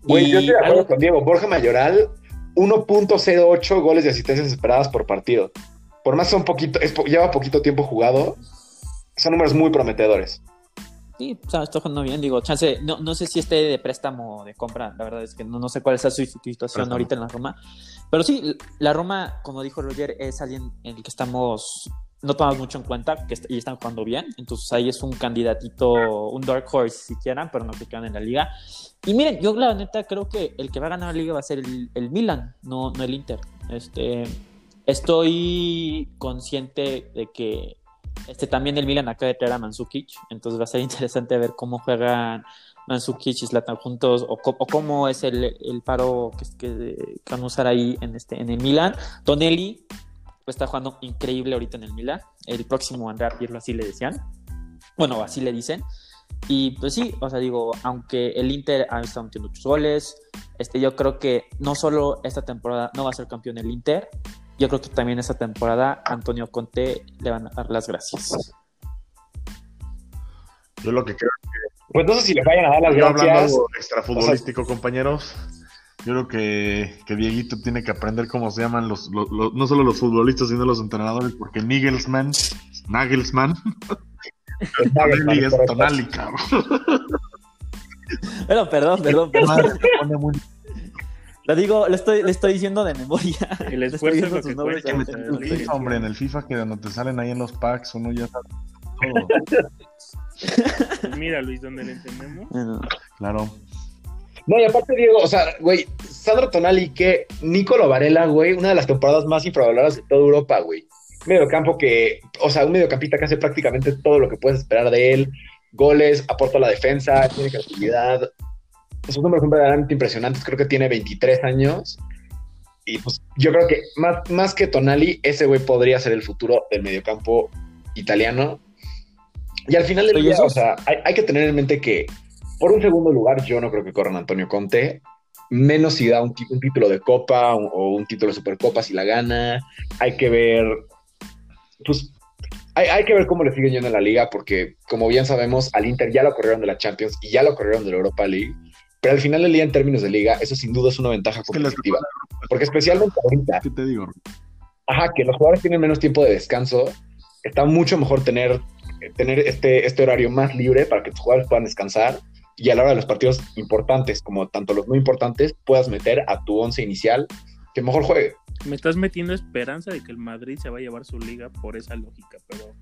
Güey, yo estoy de acuerdo algo- con Diego. Borja Mayoral, 1.08 goles de asistencias esperadas por partido. Por más son poquito, es lleva poquito tiempo jugado, son números muy prometedores. Sí, o sea, está jugando bien, digo, chance, no, no sé si esté de préstamo o de compra, la verdad es que no, no sé cuál es su situación Préstamo. ahorita en la Roma, pero sí, la Roma, como dijo Roger, es alguien en el que estamos, no tomamos mucho en cuenta que est- están jugando bien, entonces ahí es un candidatito, un dark horse si quieran, pero no que quedan en la liga. Y miren, yo la neta creo que el que va a ganar la liga va a ser el, el Milan, no, no el Inter. Este, estoy consciente de que este, también el Milan acaba de traer a Mandzukic, entonces va a ser interesante ver cómo juegan Mandzukic y Zlatan juntos o, cómo es el, el paro que, que, van a usar ahí en, este, en el Milan. Tonelli está jugando increíble ahorita en el Milan, el próximo Andrea Pirlo así le decían, bueno, así le dicen. Y pues sí, o sea, digo, aunque el Inter ha estado metiendo muchos goles, este, yo creo que no solo esta temporada no va a ser campeón el Inter, yo creo que también esta temporada Antonio Conte le van a dar las gracias. Yo lo que creo Pues no sé si les vayan a dar las Yo hablando gracias. algo extrafutbolístico, compañeros. Yo creo que, que Dieguito tiene que aprender cómo se llaman los, los- los- no solo los futbolistas, sino los entrenadores, porque Nigelsmann, Nagelsmann, Tonali es Tonali, cabrón. Pero perdón, perdón, perdón. Madre, se pone muy- Lo digo, lo estoy, le estoy diciendo de memoria. El Le estoy esfuerzo es diciendo lo sus que nombres En el. FIFA, hombre, en el FIFA que donde te salen ahí en los packs, uno ya sabe todo. Mira, Luis, ¿dónde le entendemos? Bueno, Claro. No, y aparte, Diego, o sea, güey, Sandro Tonali, que Nicolo Varela, güey, una de las temporadas más infravaloradas de toda Europa, güey. Mediocampo que, o sea, un mediocampista que hace prácticamente todo lo que puedes esperar de él. Goles, aporta a la defensa, tiene creatividad. Sus números son verdaderamente impresionantes. Creo que tiene 23 años. Y pues yo creo que más, más que Tonali, ese güey podría ser el futuro del mediocampo italiano. Y al final del día, o sea, hay, hay que tener en mente que por un segundo lugar, yo no creo que corran a Antonio Conte. Menos si da un, título de Copa o, o un título de Supercopa si la gana. Hay que ver. Pues hay, hay que ver cómo le sigue yendo en la liga, porque como bien sabemos, al Inter ya lo corrieron de la Champions y ya lo corrieron de la Europa League. Pero al final del día, en términos de liga, eso sin duda es una ventaja competitiva. Porque especialmente ahorita, ¿Qué te digo? ajá, que los jugadores tienen menos tiempo de descanso, está mucho mejor tener, tener este, este horario más libre para que tus jugadores puedan descansar y a la hora de los partidos importantes, como tanto los no importantes, puedas meter a tu once inicial que mejor juegue. Me estás metiendo esperanza de que el Madrid se va a llevar su liga por esa lógica, pero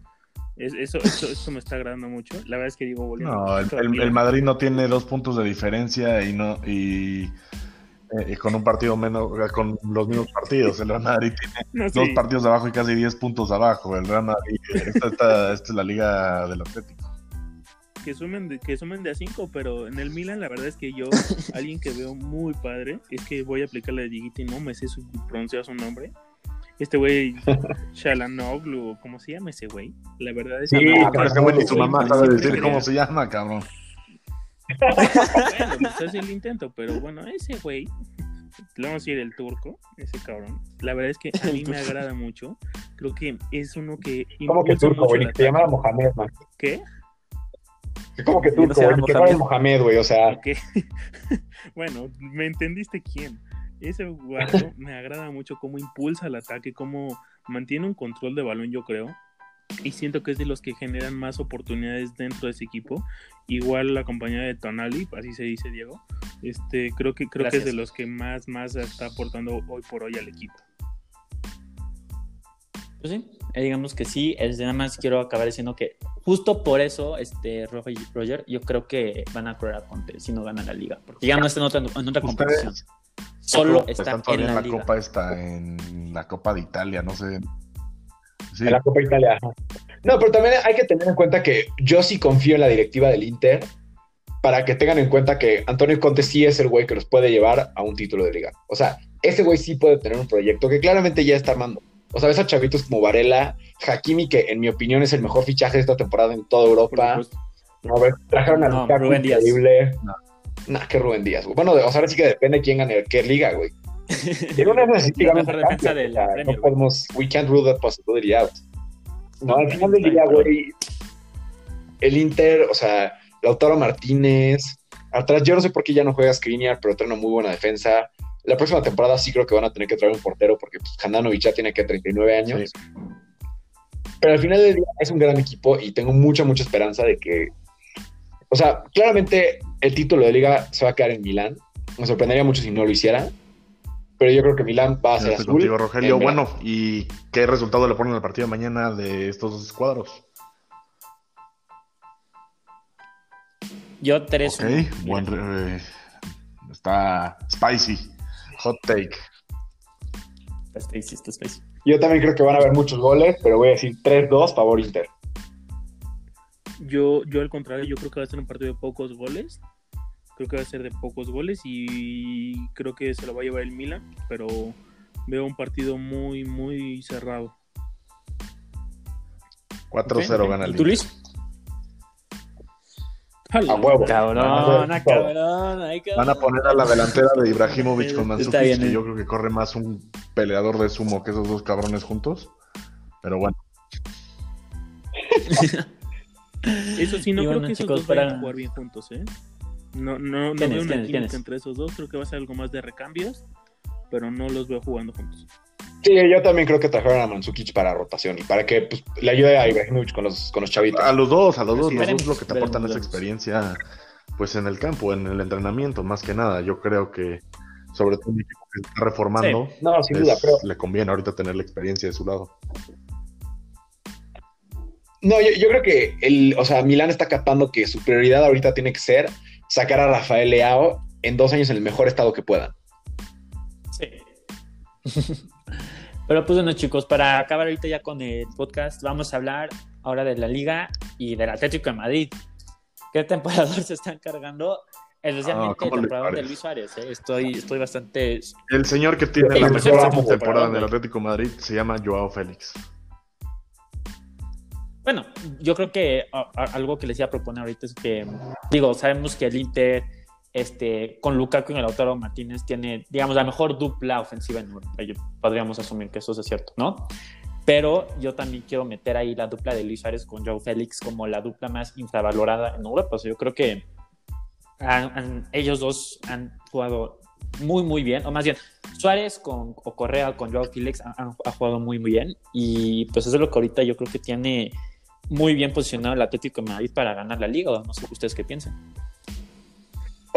es- eso, eso, eso me está agradando mucho. La verdad es que digo, volviendo No, el, Madrid no tiene dos puntos de diferencia y no y eh, y con un partido menos, con los mismos partidos. El Real Madrid tiene No, dos partidos abajo y casi 10 puntos abajo. El Real Madrid, esta, esta- esta es la liga del Atlético. Que sumen de, que sumen de a 5, pero en el Milan la verdad es que yo, alguien que veo muy padre, es que voy a aplicar la de Digiti, no me sé su, pronunciar su nombre. Este güey, Shalanoglu, ¿cómo se llama ese güey? La verdad es Sí, que... Pero este güey ni su mamá Sí, sabe sí, decir sí, cómo sí. se llama, cabrón. Bueno, pues hace el intento, pero bueno, ese güey, le vamos a decir el turco, ese cabrón, la verdad es que a mí me agrada mucho. Creo que es uno que ¿Cómo que turco, güey? se ataque. Mohamed, man. ¿Qué? ¿Cómo que no llama Ni que fuera el Mohamed, güey. O sea, bueno, me entendiste quién. Ese guapo me agrada mucho cómo impulsa el ataque, cómo mantiene un control de balón, yo creo. Y siento que es de los que generan más oportunidades dentro de ese equipo. Igual la compañía de Tonali, así se dice Diego. Este, creo que creo que es de los que más más está aportando hoy por hoy al equipo. Pues sí, digamos que sí. Es, nada más quiero acabar diciendo que justo por eso, este Roger, Roger, yo creo que van a correr a Conte si no gana la liga. Porque ya no está en otra, en otra competición. Solo están está en todavía la, en la liga. Copa esta, en la Copa de Italia, no sé. Sí, en la Copa Italia. ajá. No, pero también hay que tener en cuenta que yo sí confío en la directiva del Inter para que tengan en cuenta que Antonio Conte sí es el güey que los puede llevar a un título de liga. O sea, ese güey sí puede tener un proyecto que claramente ya está armando. O sea, ves a chavitos como Varela, Hakimi, que en mi opinión es el mejor fichaje de esta temporada en toda Europa. No, a ver, trajeron a No, Rubén Díaz. No. Nah, que Rubén Díaz, güey. Bueno, o sea, ahora sí que depende quién gane qué liga, güey. En una de La mejor a defensa sea, Premier, No podemos, we can't rule that possibility out. No, al final del día, güey, el Inter, o sea, Lautaro Martínez, atrás, yo no sé por qué ya no juega Skriniar, pero trae una muy buena defensa. La próxima temporada sí creo que van a tener que traer un portero porque pues, Handanovic ya tiene que 39 años. Pero al final del día es un gran equipo y tengo mucha, mucha esperanza de que. O sea, claramente el título de liga se va a quedar en Milán. Me sorprendería mucho si no lo hiciera. Pero yo creo que Milán va a ser Estoy azul. contigo, Rogelio. Bueno, ¿y qué resultado le ponen al partido de mañana de estos dos cuadros? Yo 3 Ok, buen, eh, está spicy. Hot take. Está Stacy, está Stacy. Yo también creo que van a haber muchos goles, pero voy a decir 3-2 favor Inter. Yo, yo al contrario, yo creo que va a ser un partido de pocos goles. Creo que va a ser de pocos goles y creo que se lo va a llevar el Milan, pero veo un partido muy, muy cerrado. 4-0 Ok, gana ¿Y el tú, Inter. Luis? A huevo. Cabrona, ay, Van a poner a la delantera de Ibrahimovic con Está Mandzukic, bien, que eh. yo creo que corre más un peleador de sumo que esos dos cabrones juntos. Pero bueno, Eso sí, no Y creo bueno, que esos chicos, dos vayan para- a jugar bien juntos, ¿eh? No, no, no ¿Quiénes, veo una química entre esos dos. Creo que va a ser algo más de recambios, pero no los veo jugando juntos. Sí, yo también creo que trajeron a Mandzukic para rotación y para que pues, le ayude a Ibrahimovic con los, con los chavitos. a los dos, a los dos, Sí, los veremos, dos lo que te aportan veremos, es experiencia, pues en el campo, en el entrenamiento, más que nada. Yo creo que, sobre todo un equipo que está reformando, No, sin es- duda, pero le conviene ahorita tener la experiencia de su lado. no, yo, yo creo que el, o sea, Milán está captando que su prioridad ahorita tiene que ser sacar a Rafael Leao en dos años en el mejor estado que puedan. Sí. Pero pues bueno, chicos, para acabar ahorita ya con el podcast, vamos a hablar ahora de la Liga y del Atlético de Madrid. ¿Qué temporador se están cargando? Especialmente Ah, ¿cómo el temporador de? Luis Suárez. ¿eh? Estoy, estoy bastante. El señor que tiene la mejor amo, temporada en el Atlético de Madrid se llama Joao Félix. Bueno, yo creo que algo que les iba a proponer ahorita es que, digo, sabemos que el Inter, este, con Lukaku y el Lautaro Martínez, tiene, digamos, la mejor dupla ofensiva en Europa. Podríamos asumir que eso es cierto, ¿no? Pero yo también quiero meter ahí la dupla de Luis Suárez con Joe Félix como la dupla más infravalorada en Europa. O yo creo que han- han- ellos dos han jugado muy, muy bien, o más bien, Suárez con, o Correa con Joao Félix han, han- ha jugado muy, muy bien. Y pues eso es lo que ahorita yo creo que tiene muy bien posicionado el Atlético de Madrid para ganar la liga. No sé ustedes qué piensan.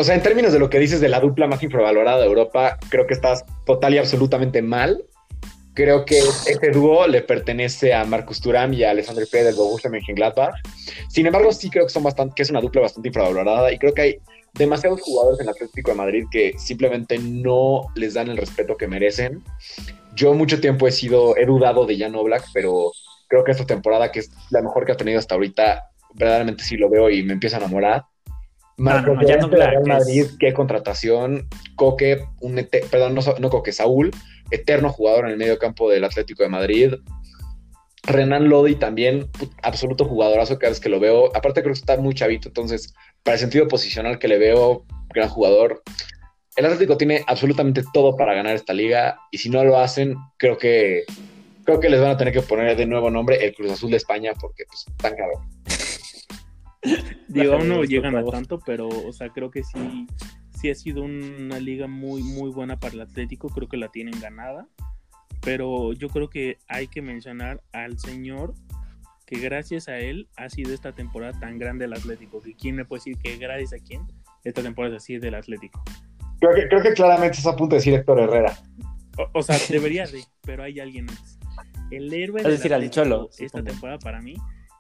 O sea, en términos de lo que dices de la dupla más infravalorada de Europa, creo que estás total y absolutamente mal. Creo que este dúo le pertenece a Marcus Thuram y a Alexander P. del Borussia Mönchengladbach. Sin embargo, sí creo que son bastante, que es una dupla bastante infravalorada y creo que hay demasiados jugadores en el Atlético de Madrid que simplemente no les dan el respeto que merecen. Yo mucho tiempo he sido, he dudado de Jan Oblak, pero creo que esta temporada, que es la mejor que ha tenido hasta ahorita, verdaderamente sí lo veo y me empieza a enamorar. Marcos no, no, Llorente Real es- Madrid, qué contratación. Coque, un ete- perdón, no, no Coque, Saúl, eterno jugador en el medio campo del Atlético de Madrid. Renan Lodi también, absoluto jugadorazo cada vez que lo veo. Aparte creo que está muy chavito, entonces para el sentido posicional que le veo, gran jugador. El Atlético tiene absolutamente todo para ganar esta liga y si no lo hacen, creo que creo que les van a tener que poner de nuevo nombre el Cruz Azul de España porque pues tan cabrón. Digo, aún no llegan a tanto, pero, o sea, creo que sí, sí ha sido una liga muy, muy buena para el Atlético. Creo que la tienen ganada. Pero yo creo que hay que mencionar al señor que gracias a él ha sido esta temporada tan grande el Atlético. Que quién me puede decir que gracias a quién esta temporada es así del Atlético. Creo que, creo que claramente estás a punto de decir Héctor Herrera. O, o sea, debería de, pero hay alguien antes. El héroe Es del decir, al Atlético Cholo, esta temporada para mí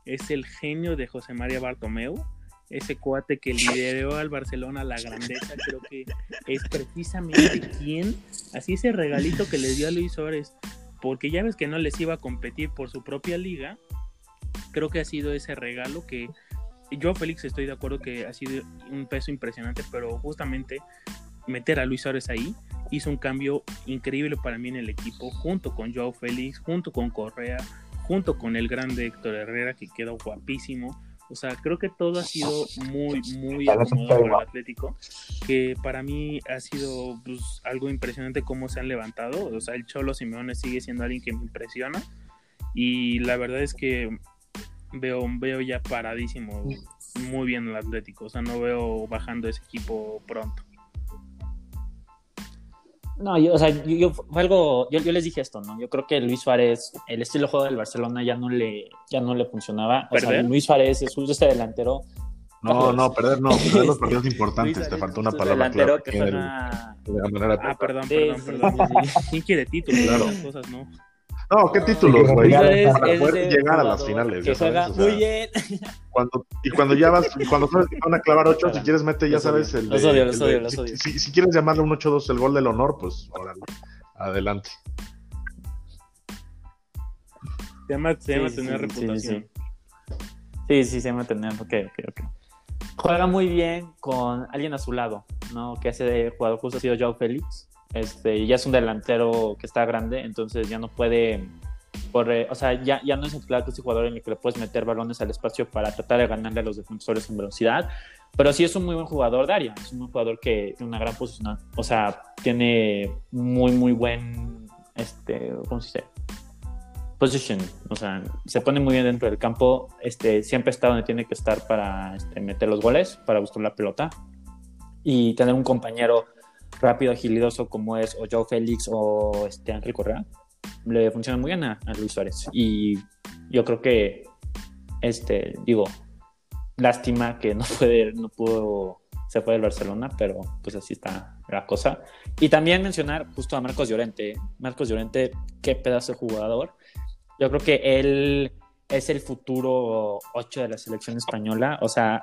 es el genio de José María Bartomeu, ese cuate que lideró al Barcelona la grandeza, creo que es precisamente quien, así ese regalito que le dio a Luis Suárez, porque ya ves que no les iba a competir por su propia liga, creo que ha sido ese regalo que yo Félix estoy de acuerdo que ha sido un peso impresionante, pero justamente meter a Luis Suárez ahí hizo un cambio increíble para mí en el equipo, junto con Joao Félix, junto con Correa, junto con el grande Héctor Herrera, que quedó guapísimo. O sea, creo que todo ha sido muy, muy acomodado guapo. el Atlético, que para mí ha sido pues, algo impresionante cómo se han levantado. O sea, el Cholo Simeone sigue siendo alguien que me impresiona. Y la verdad es que veo, veo ya paradísimo muy bien el Atlético. O sea, no veo bajando ese equipo pronto. No, yo, o sea, yo, yo- fue algo, yo, yo les dije esto, ¿no? Yo creo que Luis Suárez, el estilo de juego del Barcelona ya no le, ya no le funcionaba. O sea. Luis Suárez es justo este delantero. No, no, perder no, perder los partidos importantes, Luis te faltó una palabra delantero clave. que que el- juega- de la manera- Ah, perdón, perdón, sí, perdón. sí, sí. ¿Quién quiere títulos? Claro. Esas cosas, ¿no? No, ¿qué títulos, güey? Para es poder de llegar a las finales, Que ya sabes, juega o sea, muy bien. Cuando, y cuando ya vas, y cuando sabes que van a clavar 8, si quieres mete, ya sabes, el los odio, los odio, los odio. Si, si quieres llamarle un 8-2 el gol del honor, pues órale, adelante. Se llama, se llama Sí, tener sí, reputación. Sí, sí, sí, se llama tener. Ok, ok, ok. Juega muy bien con alguien a su lado, ¿no? Que ese de jugador justo ha sido Joao Félix. Este, ya es un delantero que está grande, entonces ya no puede. correr, o sea, ya, ya no es el que ese jugador en el que le puedes meter balones al espacio para tratar de ganarle a los defensores en velocidad. Pero sí es un muy buen jugador de área. Es un jugador que tiene una gran posición. O sea, tiene muy, muy buen. Este, ¿Cómo se dice? position, o sea, se pone muy bien dentro del campo, este, siempre está donde tiene que estar para este, meter los goles, para buscar la pelota y tener un compañero rápido, agilidoso como es o Joe Félix o este Ángel Correa, le funciona muy bien a, a Luis Suárez y yo creo que, este, digo, lástima que no puede, no pudo, se fue del Barcelona, pero pues así está la cosa. Y también mencionar justo a Marcos Llorente, Marcos Llorente, qué pedazo de jugador. Yo creo que él es el futuro 8 de la selección española. O sea,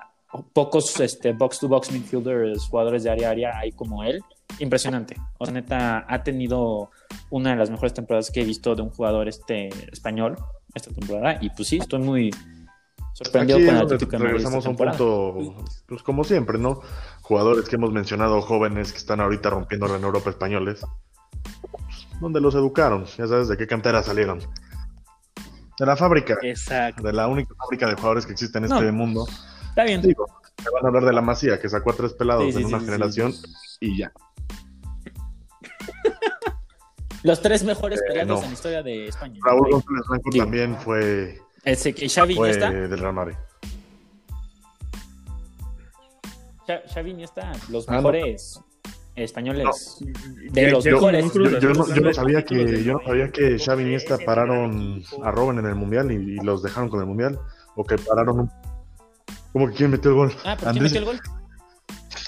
pocos este, box-to-box midfielders, jugadores de área a área hay como él. Impresionante. O sea, neta, ha tenido una de las mejores temporadas que he visto de un jugador este, español esta temporada. Y pues sí, estoy muy sorprendido Aquí con el Atlético regresamos a un punto, pues como siempre, ¿no? Jugadores que hemos mencionado, jóvenes que están ahorita rompiendo en Europa españoles, donde los educaron, ya sabes de qué cantera salieron. De la fábrica, Exacto. de la única fábrica de jugadores que existe en No. este mundo. Está bien. Digo, te van a hablar de la Masía, que sacó a tres pelados Sí, sí, en una sí, generación y ya. Los tres mejores Eh, peleados no. en la historia de España. Raúl González Blanco también fue, Ese que Xavi fue Iniesta. del Real Madrid. Xa- Xavi Iniesta, los Ah, no. mejores españoles. De los mejores. Yo, yo no, yo sabía que yo no sabía que. Xavi Iniesta pararon a Robben en el mundial y, y los dejaron con el mundial o que pararon un... ¿Cómo que quién metió el gol? Ah, ¿por quién Andrés- metió el gol?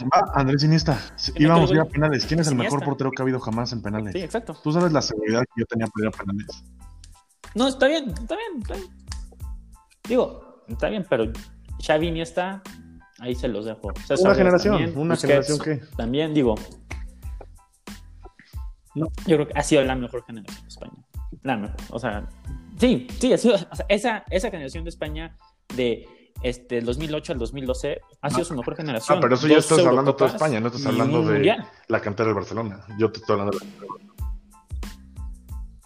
Va, Andrés Iniesta. Sí, ¿Quién Íbamos a ir a penales. ¿Quién es el mejor Iniesta. portero que ha habido jamás en penales? Sí, exacto. Tú sabes la seguridad que yo tenía para ir a penales. No, está bien, está bien, está bien. Digo, está bien, pero Xavi ni está, ahí se los dejo. César Una generación, también, una Busquets generación que. También, digo. No. Yo creo que ha sido la mejor generación de España. La mejor. O sea, sí, sí, ha sido. o sea, esa, esa generación de España de este, el 2008 al 2012 ha sido su mejor generación. Ah, pero eso ya Dos estás hablando de toda España, no estás hablando de Mundial. la cantera del Barcelona. Yo te estoy hablando de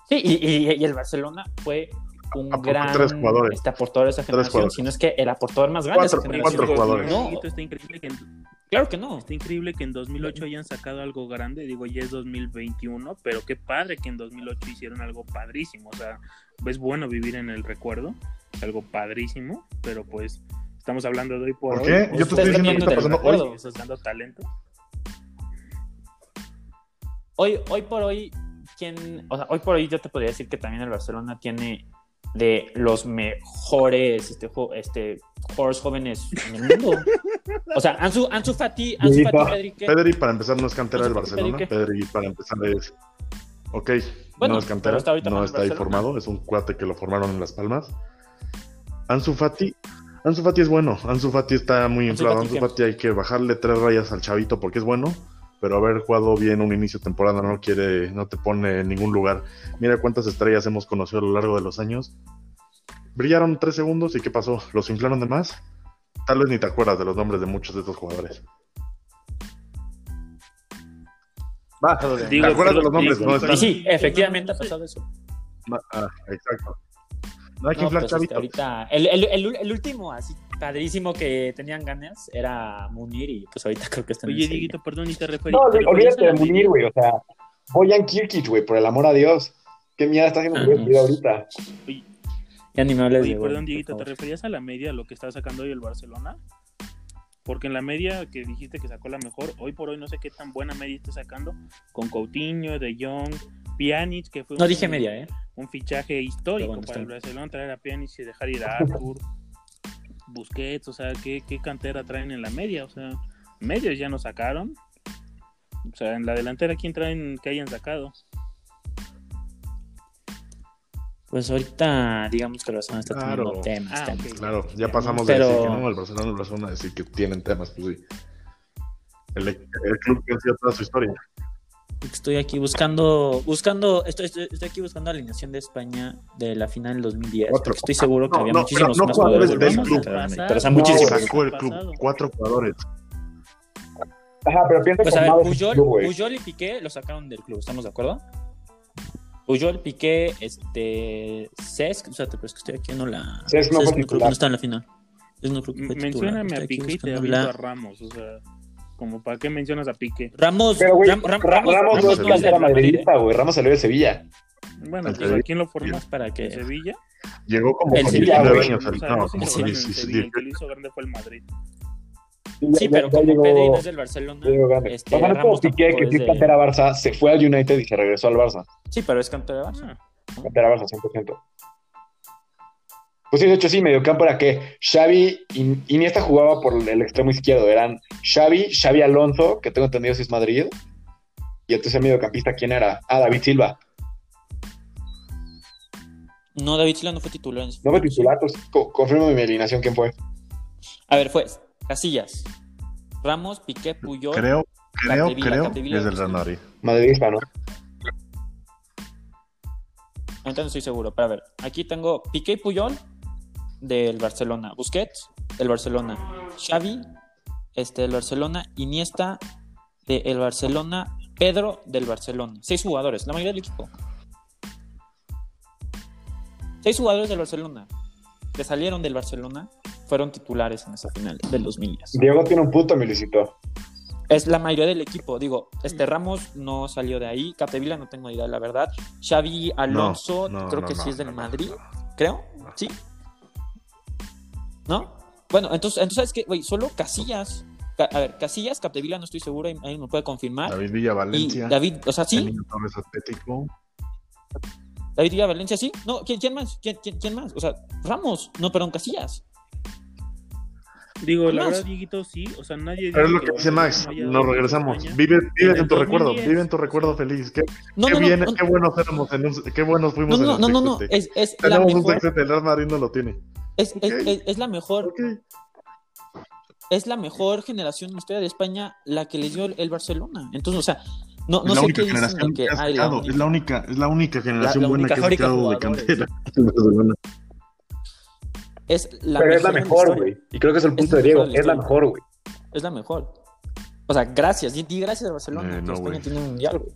Sí, y, y- y el Barcelona fue un Aportó gran tres jugadores. este, aportador de esa generación, jugadores. si no es que el aportador más grande de esa Cuatro- generación. cuatro jugadores. No, está increíble que en, claro que no. está increíble que en 2008 hayan sacado algo grande. Digo, ya es 2021, pero qué padre que en 2008 hicieron algo padrísimo. O sea, es bueno vivir en el recuerdo, algo padrísimo, pero pues estamos hablando de hoy por, ¿Por hoy. qué? Hoy Yo te Ustedes estoy diciendo está pasando hoy. estás dando talento. Hoy, hoy por hoy, ¿quién, o sea, hoy por hoy yo te podría decir que también el Barcelona tiene de los mejores este, este, jugadores jóvenes en el mundo. O sea, Ansu, Ansu Fati, Ansu Fati. Pedri, para empezar, no es cantera del Barcelona. ¿Pedri para empezar, es. Ok, Bueno, no es cantera, está no está ahí formado. Es un cuate que lo formaron en Las Palmas. Ansu Fati. Ansu Fati es bueno. Ansu Fati está muy Ansu inflado. Fati, Ansu. Fati hay que bajarle tres rayas al chavito porque es bueno. Pero haber jugado bien un inicio de temporada no quiere, no te pone en ningún lugar. Mira cuántas estrellas hemos conocido a lo largo de los años. Brillaron tres segundos y ¿qué pasó? ¿Los inflaron de más? Tal vez ni te acuerdas de los nombres de muchos de estos jugadores. Va, Digo, ¿te acuerdas de los nombres? digo, No Y sí, efectivamente ha pasado eso. Ah, exacto. No hay que No, inflar pues, este, ahorita, el, el, el, el último así padrísimo que tenían ganas era Munir y pues ahorita creo que está en Oye. Dieguito, perdón, y te referí. No, te olvídate a de la Munir, güey. O sea, Boyan Kirkic, güey, por el amor a Dios. ¿Qué mierda está haciendo Ah, Munir no. tío, ahorita? Ya ni me hables Oye, de perdón, Dieguito, ¿te referías a la media, lo que está sacando hoy el Barcelona? Porque en la media que dijiste que sacó la mejor, hoy por hoy no sé qué tan buena media está sacando, con Coutinho, De Jong, Pjanic, que fue No un, dije media, ¿eh? un fichaje histórico bueno, para el Barcelona, traer a Pjanic y dejar ir a Arthur, Busquets, o sea, ¿qué, qué cantera traen en la media, o sea, medios ya no sacaron, o sea, en la delantera, ¿quién traen que hayan sacado? Pues ahorita digamos que el Barcelona está Claro. teniendo temas. Ah, temas. Claro, ya Ya, pasamos pero- de decir que no, el Barcelona, el Barcelona, decir que tienen temas, pues sí. El, el club que ha sido toda su historia. Estoy aquí buscando, buscando, estoy, estoy, estoy aquí buscando alineación de España de la final del 2010. Cuatro. porque estoy seguro que No, había no, muchísimos pero no más jugadores del club. Pero o sea, No, muchísimos. Sacó el club, cuatro jugadores. Ajá, pero piensa Pues a ver, Puyol, club. Puyol y Piqué lo sacaron del club, ¿estamos de acuerdo? Puyol, Piqué, este, Cesc, o sea, pero es que estoy aquí viendo la... Cesc no fue creo que no está en la final. Cesc no creo que fue titular. Mencióname a Piqué y te a Ramos, o sea, como para qué mencionas a Piqué. Ramos, Pero, güey, Ram- Ram- Ra- Ramos, Ramos no Ramos es madridista, güey. Ramos salió de Sevilla. Bueno, El pues. ¿a quién lo formó? Más para ¿En que... Sevilla? Llegó como El con Sevilla, 19 güey. años. O sea, no, no se como hizo con grande en 16, Sevilla, el que lo hizo grande fue el Madrid. Sí, pero como llegó- Pedri no es del Barcelona, ya llegó grande. este, es como Ramos Piqué, que es cantera Barça, se fue al United y se regresó al Barça. Sí, pero es cantera de Barça. Cantera Barça, 100%. Pues sí, de hecho sí, mediocampo era que Xavi, In- Iniesta jugaba por el extremo izquierdo, eran Xavi, Xavi Alonso, que tengo entendido si es Madrid, y el tercer mediocampista, ¿quién era? Ah, David Silva. No, David Silva no fue titular. en No fue titular, pues co- confirmo mi alineación, ¿quién fue? A ver, fue Casillas, Ramos, Piqué, Puyol. Creo, creo, creo es del. Real Madrid. Madridista, ¿no? Ahorita no estoy seguro, pero a ver, aquí tengo Piqué y Puyol del Barcelona, Busquets del Barcelona, Xavi este, del Barcelona, Iniesta del Barcelona, Pedro del Barcelona. Seis jugadores, la mayoría del equipo. Seis jugadores del Barcelona que salieron del Barcelona fueron titulares en esa final del 2010. Diego tiene un punto, mi Luisito. Es la mayoría del equipo. Digo, este Ramos no salió de ahí. Capdevila no tengo idea, la verdad. Xavi Alonso, no, creo no, que no, sí es del no, no, Madrid. no. Creo, sí. ¿No? Bueno, entonces, entonces ¿sabes qué? Güey, solo Casillas. Ca- a ver, Casillas, Capdevila no estoy seguro, ahí, me puede confirmar. David Villa y Valencia. David, o sea, sí, Emilio Torres Atlético. David Villa Valencia, sí. No, ¿quién, quién más? ¿Quién, quién, quién más? O sea, Ramos, no, perdón, Casillas. Digo, la Más. verdad, Dieguito, sí. O sea, nadie. Pero es lo que dice Max, no nos regresamos. España. Vive, vive En en tu recuerdo, 2010. vive en tu recuerdo feliz. Qué, No, qué no, no, bien, no, qué buenos éramos en un, qué buenos fuimos no, no, en no, el no, no, es, es la Tenemos un mejor, sextete, el Real Madrid no lo tiene. Es, es, Ok. es- es la mejor, Ok. es la mejor generación en la historia de España la que les dio el, el Barcelona. Entonces, o sea, no, no es la sé única qué dicen generación de que que ha ay, la sacado, única- es la única, es la única generación la buena única que ha fábrica de de cantera. es la Pero es la la mejor, güey. Y creo que es el punto la de Diego. mejor de la Es la mejor, güey. Es la mejor. O sea, gracias, y, y gracias a Barcelona, Eh, no, España tiene un mundial, güey.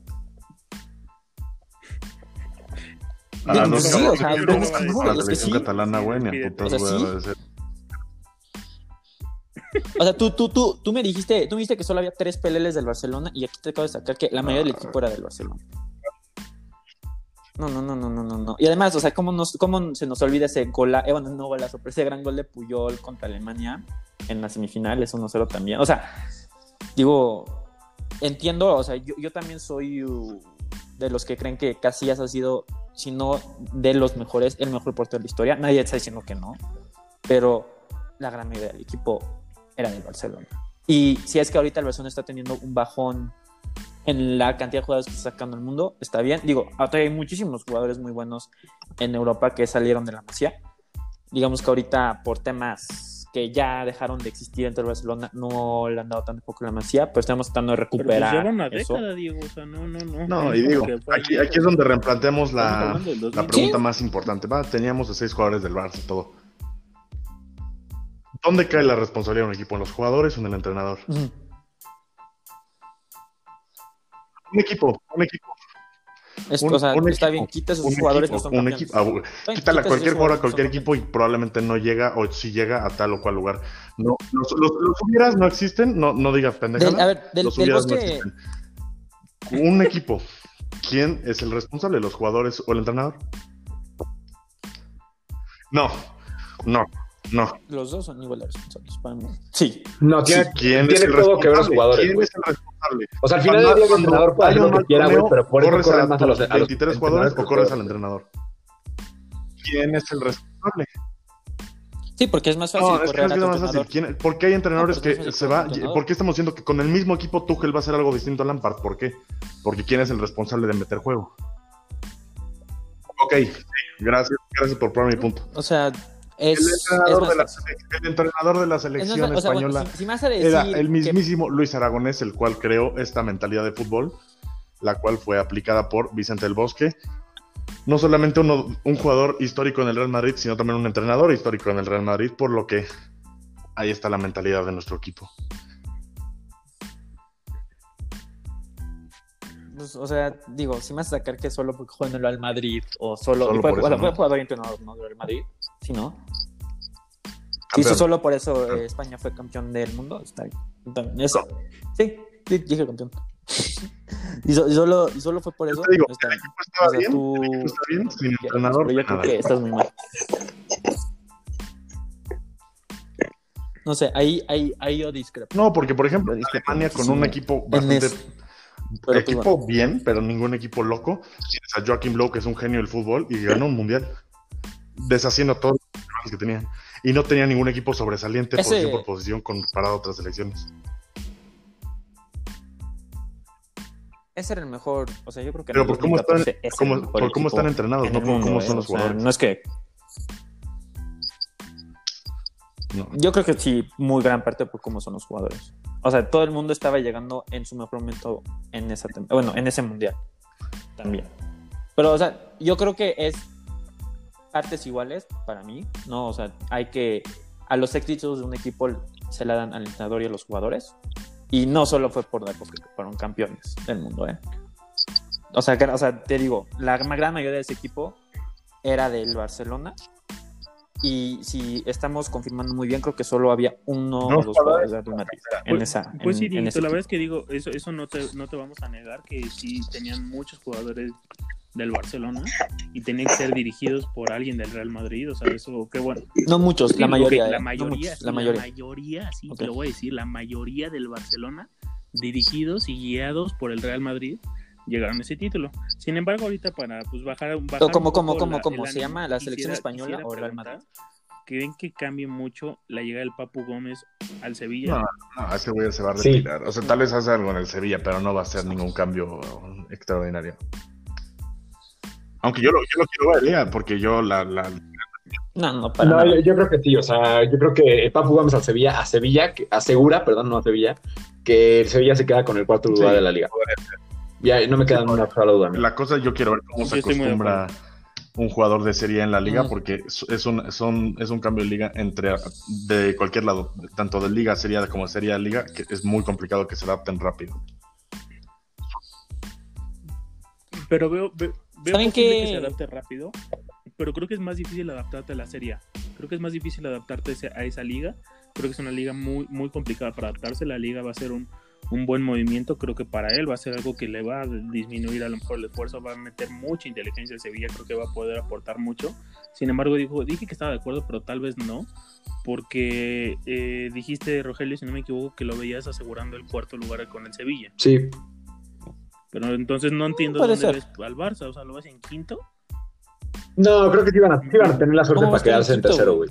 Ah, Digo, no, sí, o sea, la es selección sí. catalana, güey, ni a putas O sea, voy a sí. agradecer. O sea, tú, tú, tú, tú me dijiste, tú me dijiste que solo había tres peleles del Barcelona y aquí te acabo de sacar que la mayoría del equipo era del Barcelona. No, no, no, no, no, no, no. Y además, o sea, ¿cómo, nos, cómo se nos olvida ese gol, eh, bueno, no golazo, pero ese gran gol de Puyol contra Alemania en las semifinales, 1-0 también. O sea, digo, entiendo, o sea, yo, yo también soy uh, de los que creen que Casillas ha sido, si no de los mejores, el mejor portero de la historia. Nadie está diciendo que no, pero la gran mayoría del equipo era del Barcelona. Y si es que ahorita el Barcelona está teniendo un bajón en la cantidad de jugadores que está sacando el mundo, está bien. Digo, ahorita hay muchísimos jugadores muy buenos en Europa que salieron de la Masía. Digamos que ahorita por temas que ya dejaron de existir entre el Barcelona, no le han dado tanto poco la Masía, pero estamos tratando de Pero pues recuperar lleva una eso. década, Diego. O sea, no, no, no. No, y digo, aquí, es donde replanteamos Estamos la, la 2000. pregunta Sí. más importante. Va, teníamos a seis jugadores del Barça y todo. ¿Dónde cae la responsabilidad de un equipo? ¿En los jugadores o en el entrenador? Un equipo, un equipo. Es- Un- o sea, un está equipo, bien, quita esos jugadores equipo, que son un campeones. equipo. Ah, Quítale a cualquier jugador a cualquier equipo y probablemente no llega o si llega a tal o cual lugar. No, los, los, los hubieras no existen, no, no digas pendejada. A ver, del, los del hubieras no bosque, existen. Un equipo. ¿Quién es el responsable? ¿Los jugadores o el entrenador? No, no, no. los dos son igual de responsables para mí. Sí, No, tiene, Sí, ¿Quién tiene es el todo que ver los jugadores, ¿Quién es el responsable? O sea, al final Cuando- del día el entrenador puede hacer lo que quiera, güey, pero por eso corres más a los, tus a los 23 jugadores o corres al entrenador. ¿Quién es el responsable? sí, porque es más fácil No, es que correr no a es tu más fácil. entrenador. ¿Quién- ¿Por qué hay entrenadores No, que se va? ¿Por qué estamos diciendo que con el mismo equipo Tuchel va a hacer algo distinto a Lampard? ¿Por qué? Porque ¿quién es el responsable de meter juego? Ok, gracias, gracias por probar mi punto. O sea, es, entrenador, de la, el entrenador de la Es selección fácil. O sea, bueno, española si, si me vas a decir era el que- mismísimo Luis Aragonés, el cual creó esta mentalidad de fútbol, la cual fue aplicada por Vicente del Bosque. No solamente uno- un jugador histórico en el Real Madrid, sino también un entrenador histórico en el Real Madrid, por lo que ahí está la mentalidad de nuestro equipo. pues, o sea, digo, si me vas a sacar que solo porque juega en el Real Madrid o solo, Solo fue, o sea, fue ¿no? jugador y entrenador no del Real Madrid, si no. Si Campeón. solo por eso eh, España fue campeón del mundo, está. También Eso. Sí, sí, dije campeón. y, so- y solo, y solo fue por eso. Yo te digo, está el equipo estaba O sea, bien, tú- el equipo está bien, sin entrenador, Pero yo creo que estás muy mal. No sé, ahí, ahí, ahí yo discrepo. No, porque por ejemplo, Alemania con muchísimo un equipo bastante eso. Pero, equipo pues, bueno. bien, pero ningún equipo loco. Tienes a Joaquim Lowe, que es un genio del fútbol, y ganó un mundial. Deshaciendo todos los rivales que tenían. Y no tenía ningún equipo sobresaliente Ese- posición por posición comparado a otras selecciones. Ese era el mejor, o sea, yo creo que Pero por cómo están, 2014 ese era cómo- el mejor por cómo están entrenados, en no por cómo ¿eh? son los sea, jugadores. no es que No. yo creo que sí, muy gran parte por cómo son los jugadores. O sea, todo el mundo estaba llegando en su mejor momento en esa bueno, en ese mundial también. Pero o sea, yo creo que es partes iguales para mí, ¿no? O sea, hay que a los éxitos de un equipo se la dan al entrenador y a los jugadores. Y no solo fue por dar porque fueron campeones del mundo, ¿eh? O sea, que- o sea, te digo, la gran mayoría de ese equipo era del Barcelona. Y si estamos confirmando muy bien, creo que solo había uno No, o dos jugadores de Madrid en Pues, esa. pues en- sí, en la verdad es que digo, eso, eso no, te, no te vamos a negar que sí tenían muchos jugadores del Barcelona y tenían que ser dirigidos por alguien del Real Madrid, o sea, eso, qué bueno. No muchos, Sí, la mayoría. la eh, no mayoría, muchos, sí, la mayoría. mayoría, sí, te lo voy a decir, la mayoría del Barcelona, dirigidos y guiados por el Real Madrid, llegaron a ese título. Sin embargo, ahorita para pues bajar, bajar ¿cómo, un cómo, poco cómo, la- cómo? ¿Se llama la selección quisiera- española quisiera o Real Madrid? ¿creen que cambie mucho la llegada del Papu Gómez al Sevilla? No, no, ese güey se va a Sí. retirar. O sea, tal vez hace algo en el Sevilla, pero no va a ser ningún cambio extraordinario. Aunque yo lo, yo lo quiero ver, ya, porque yo la, la- No, no, para No, nada. yo, yo creo que sí, o sea, yo creo que el Papu Gómez al Sevilla, a Sevilla, que asegura, perdón, no a Sevilla, que el Sevilla se queda con el cuarto lugar Sí. de la liga. Ya, no me queda una sola duda. la cosa yo quiero ver cómo Sí, se acostumbra un jugador de serie en la liga, Mm. porque es, un, son, es un cambio de liga entre de cualquier lado, tanto de liga a serie como de serie a liga, que es muy complicado que se adapten rápido. Pero veo, ve- veo, ¿Saben que se adapte rápido, pero creo que es más difícil adaptarte a la Serie A. Creo que es más difícil adaptarte a a esa liga. Creo que es una liga muy, muy complicada para adaptarse. La liga va a ser un, un buen movimiento. Creo que para él va a ser algo que le va a disminuir a lo mejor el esfuerzo. Va a meter mucha inteligencia en Sevilla. Creo que va a poder aportar mucho. Sin embargo, dijo, dije que estaba de acuerdo, pero tal vez no. Porque eh, dijiste, Rogelio, si no me equivoco, que lo veías asegurando el cuarto lugar con el Sevilla. Sí, Pero entonces no entiendo Puede dónde ser. ves al Barça. O sea, ¿lo ves en quinto? no, creo que sí iban a, sí iban a tener la suerte ¿Cómo para quedarse en quinto, tercero, güey?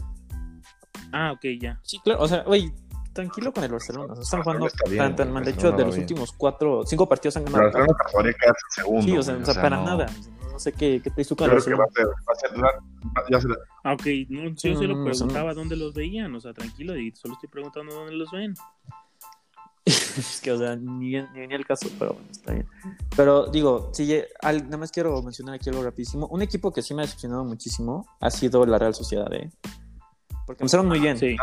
Ah, ok, ya. Sí, claro, o sea, güey, tranquilo con el Barcelona. o sea, están Barcelona jugando está bien, tan, tan mal. De hecho, Barcelona de los bien. últimos cuatro, cinco partidos han Pero ganado. Barcelona podría quedarse segundo. Sí, o sea, o sea, para no- nada. No sé qué, qué te hizo con el creo que va Barcelona. a ser, va a ser ya se la- Ah, ok, no, Sí, yo solo no, no, preguntaba no. dónde los veían, o sea, tranquilo, y solo estoy preguntando dónde los ven. es que, o sea, ni, ni, ni el caso, pero bueno, está bien. Pero digo, sí, al- nada más quiero mencionar aquí algo rapidísimo. Un equipo que sí me ha decepcionado muchísimo ha sido la Real Sociedad, ¿eh? Porque empezaron muy bien. Sí.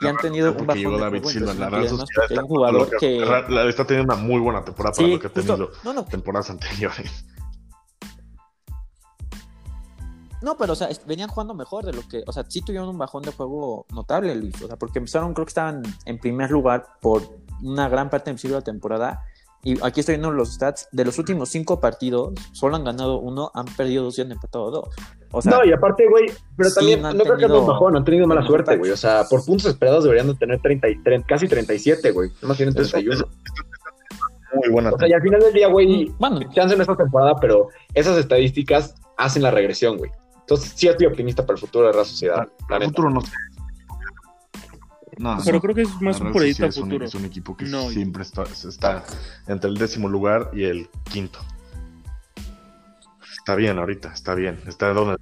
Y han tenido un bajón llegó de David juego Silva en la Real Sociedad. hay un está- jugador que... la- la- está teniendo una muy buena temporada para Sí, lo que ha tenido no, no, temporadas anteriores. No, pero o sea, venían jugando mejor de lo que, o sea, sí tuvieron un bajón de juego notable, Luis, o sea, porque empezaron, creo que estaban en primer lugar por una gran parte del de la temporada. Y aquí estoy viendo los stats. De los últimos cinco partidos, solo han ganado uno, han perdido dos y han empatado dos. O sea, no, y aparte, güey, pero sí, también no no, creo que tenido- no bajón, han tenido mala suerte, güey. O sea, por puntos esperados deberían de tener 30 y, 30 casi 37, güey. No más tienen Eso- 31. Muy buena O sea, y al final del día, güey, bueno, chance en esta temporada, pero esas estadísticas hacen la regresión, güey. Entonces, sí estoy optimista para el futuro de la Sociedad, El futuro no sé. No, Pero no. creo que es más un proyecto a Sociedad es un- futuro. Es un, equipo que No, siempre está, está entre el décimo lugar y el quinto. Está bien ahorita, está bien. Está donde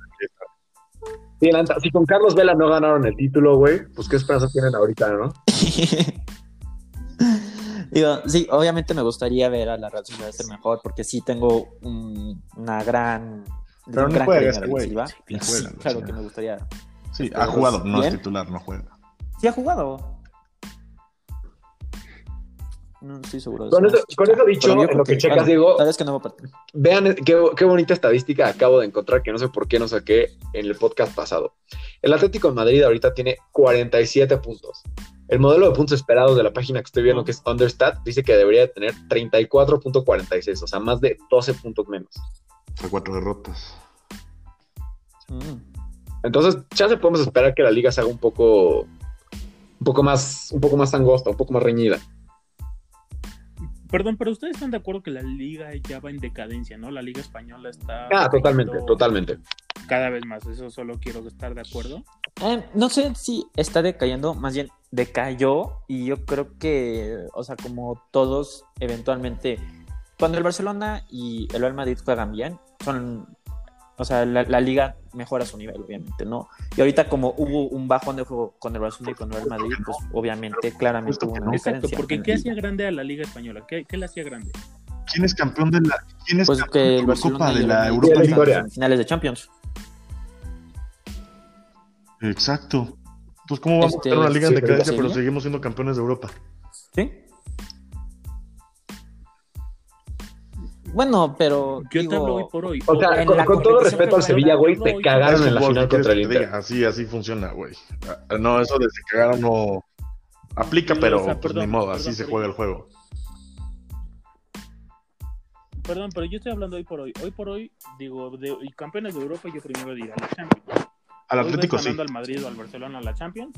Sí, si con Carlos Vela no ganaron el título, güey, pues qué esperanza tienen ahorita, ¿no? Digo, sí, obviamente me gustaría ver a la Real Sociedad ser mejor, porque sí tengo un- una gran. Pero un ni gran juega cariño a este güey. Sí, Sí, claro sí. que me gustaría. Sí, ha jugado, no es titular, no juega. Sí, ha jugado. No estoy seguro de Con eso, con eso dicho, en lo que, checas, bueno, Diego, Tal vez que no va a vean qué, qué bonita estadística acabo de encontrar, que no sé por qué no saqué en el podcast pasado. El Atlético de Madrid ahorita tiene 47 puntos. El modelo de puntos esperados de la página que estoy viendo, que es Understat, dice que debería de tener 34.46, o sea, más de 12 puntos menos. O sea, cuatro derrotas. Mm. Entonces, ya se podemos esperar que la liga se haga un poco, un poco más, un poco más angosta, un poco más reñida. Perdón, pero ustedes están de acuerdo que la liga ya va en decadencia, ¿no? La liga española está. Ah, totalmente, totalmente. Cada vez más, eso solo quiero estar de acuerdo. Eh, no sé si está decayendo, más bien decayó y yo creo que, o sea, como todos eventualmente, cuando el Barcelona y el Real Madrid juegan bien, son, o sea, la, la liga mejora su nivel, obviamente, ¿no? Y ahorita como hubo un bajón de juego con el Barcelona y con el Real Madrid, pues obviamente, claramente hubo una Exacto, diferencia. porque ¿qué hacía grande a la liga española? ¿Qué, qué la hacía grande? ¿Quién es campeón de la, quién es Pues campeón que de la Copa de la Europa League? finales de Champions. Exacto. Entonces, ¿cómo vamos Este, a tener una liga en sí, pero decadencia, pero seguimos siendo campeones de Europa? ¿Sí? Bueno, pero. Yo te hablo hoy por hoy. O sea, con, todo respeto al Sevilla, güey, te cagaron en la final ¿qué contra el Inter. diga? Así, así funciona, güey. No, eso de se cagaron no aplica, Sí, pero o sea, pues, perdón, ni modo, perdón, así se juega el juego. Perdón, pero yo estoy hablando hoy por hoy. Hoy por hoy, digo, de y campeones de Europa, yo primero diría la Champions. Al ¿Hoy ves Atlético sí. al Madrid o al Barcelona a la Champions?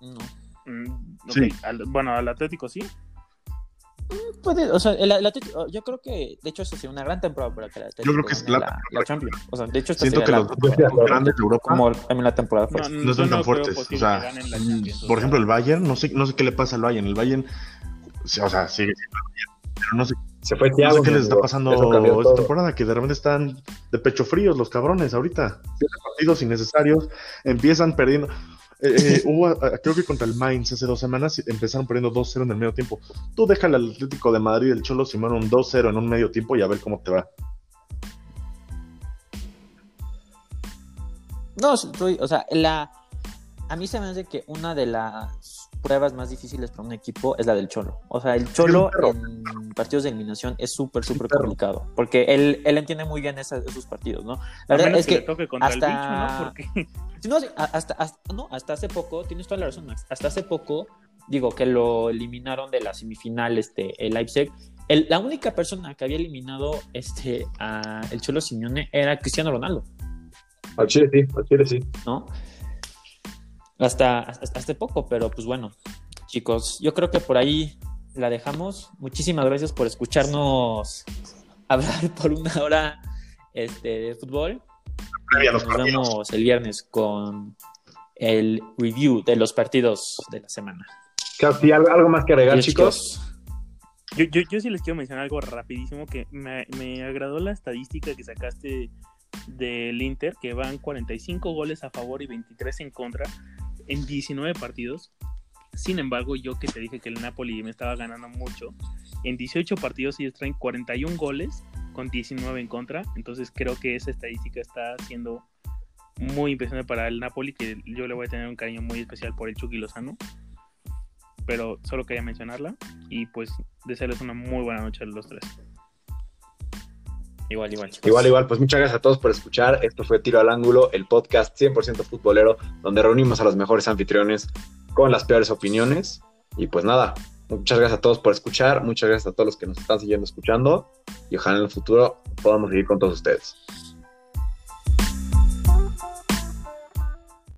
No. Mm, Sí. al- bueno, al Atlético sí. Puede, o sea, el, el Atlético, yo creo que, de hecho, esa sería una gran temporada para que el Atlético Yo creo que es la la, Champions. O sea, de hecho, esta Siento que los dos grandes de Europa como también la temporada fuerte. no son tan fuertes. O sea, o por ejemplo, el Bayern, no sé, no sé qué le pasa al Bayern. El Bayern, o sea, sigue siendo el Bayern, pero no sé, Se fue no sé qué les está pasando esta temporada, que de repente están de pecho fríos los cabrones ahorita. Partidos innecesarios, empiezan perdiendo. Eh, eh, hubo, eh, creo que contra el Mainz hace dos semanas empezaron perdiendo 2-0 en el medio tiempo. Tú déjale al Atlético de Madrid el Cholo Simón un 2-0 en un medio tiempo y a ver cómo te va. No, estoy- o sea, la, a mí se me hace que una de las pruebas más difíciles para un equipo es la del Cholo. O sea, el Cholo en partidos de eliminación es súper, súper complicado. Porque él, él entiende muy bien esa- esos partidos, ¿no? La a verdad menos es que, que le toque contra hasta- el bicho, ¿no? Porque No, a- hasta, hasta, no, hasta hace poco, tienes toda la razón, Max. Hasta hace poco, digo, que lo eliminaron de la semifinal, este, el Leipzig. El- la única persona que había eliminado este, a el Cholo Simeone era Cristiano Ronaldo, Al Chile sí, al Chile sí. ¿no? Hasta, hasta, poco, pero pues bueno, chicos, yo creo que por ahí la dejamos. Muchísimas gracias por escucharnos hablar por una hora este, de fútbol. Previa a los Nos partidos. vemos el viernes con el review de los partidos de la semana. Casi, ¿algo, algo más que agregar, Adiós, chicos? yo, yo, yo sí les quiero mencionar algo rapidísimo que me, me agradó la estadística que sacaste del Inter, que van 45 goles a favor y 23 en contra en 19 partidos. Sin embargo, yo que te dije que el Napoli me estaba ganando mucho, en 18 partidos ellos traen 41 goles con 19 en contra. Entonces creo que esa estadística está siendo muy impresionante para el Napoli, que yo le voy a tener un cariño muy especial por el Chucky Lozano. Pero solo quería mencionarla y pues desearles una muy buena noche a los tres. Igual, igual, chicos. Igual, igual, pues muchas gracias a todos por escuchar. Esto fue Tiro al Ángulo, el podcast 100% futbolero, donde reunimos a los mejores anfitriones con las peores opiniones. Y pues nada, muchas gracias a todos por escuchar, muchas gracias a todos los que nos están siguiendo escuchando y ojalá en el futuro podamos seguir con todos ustedes.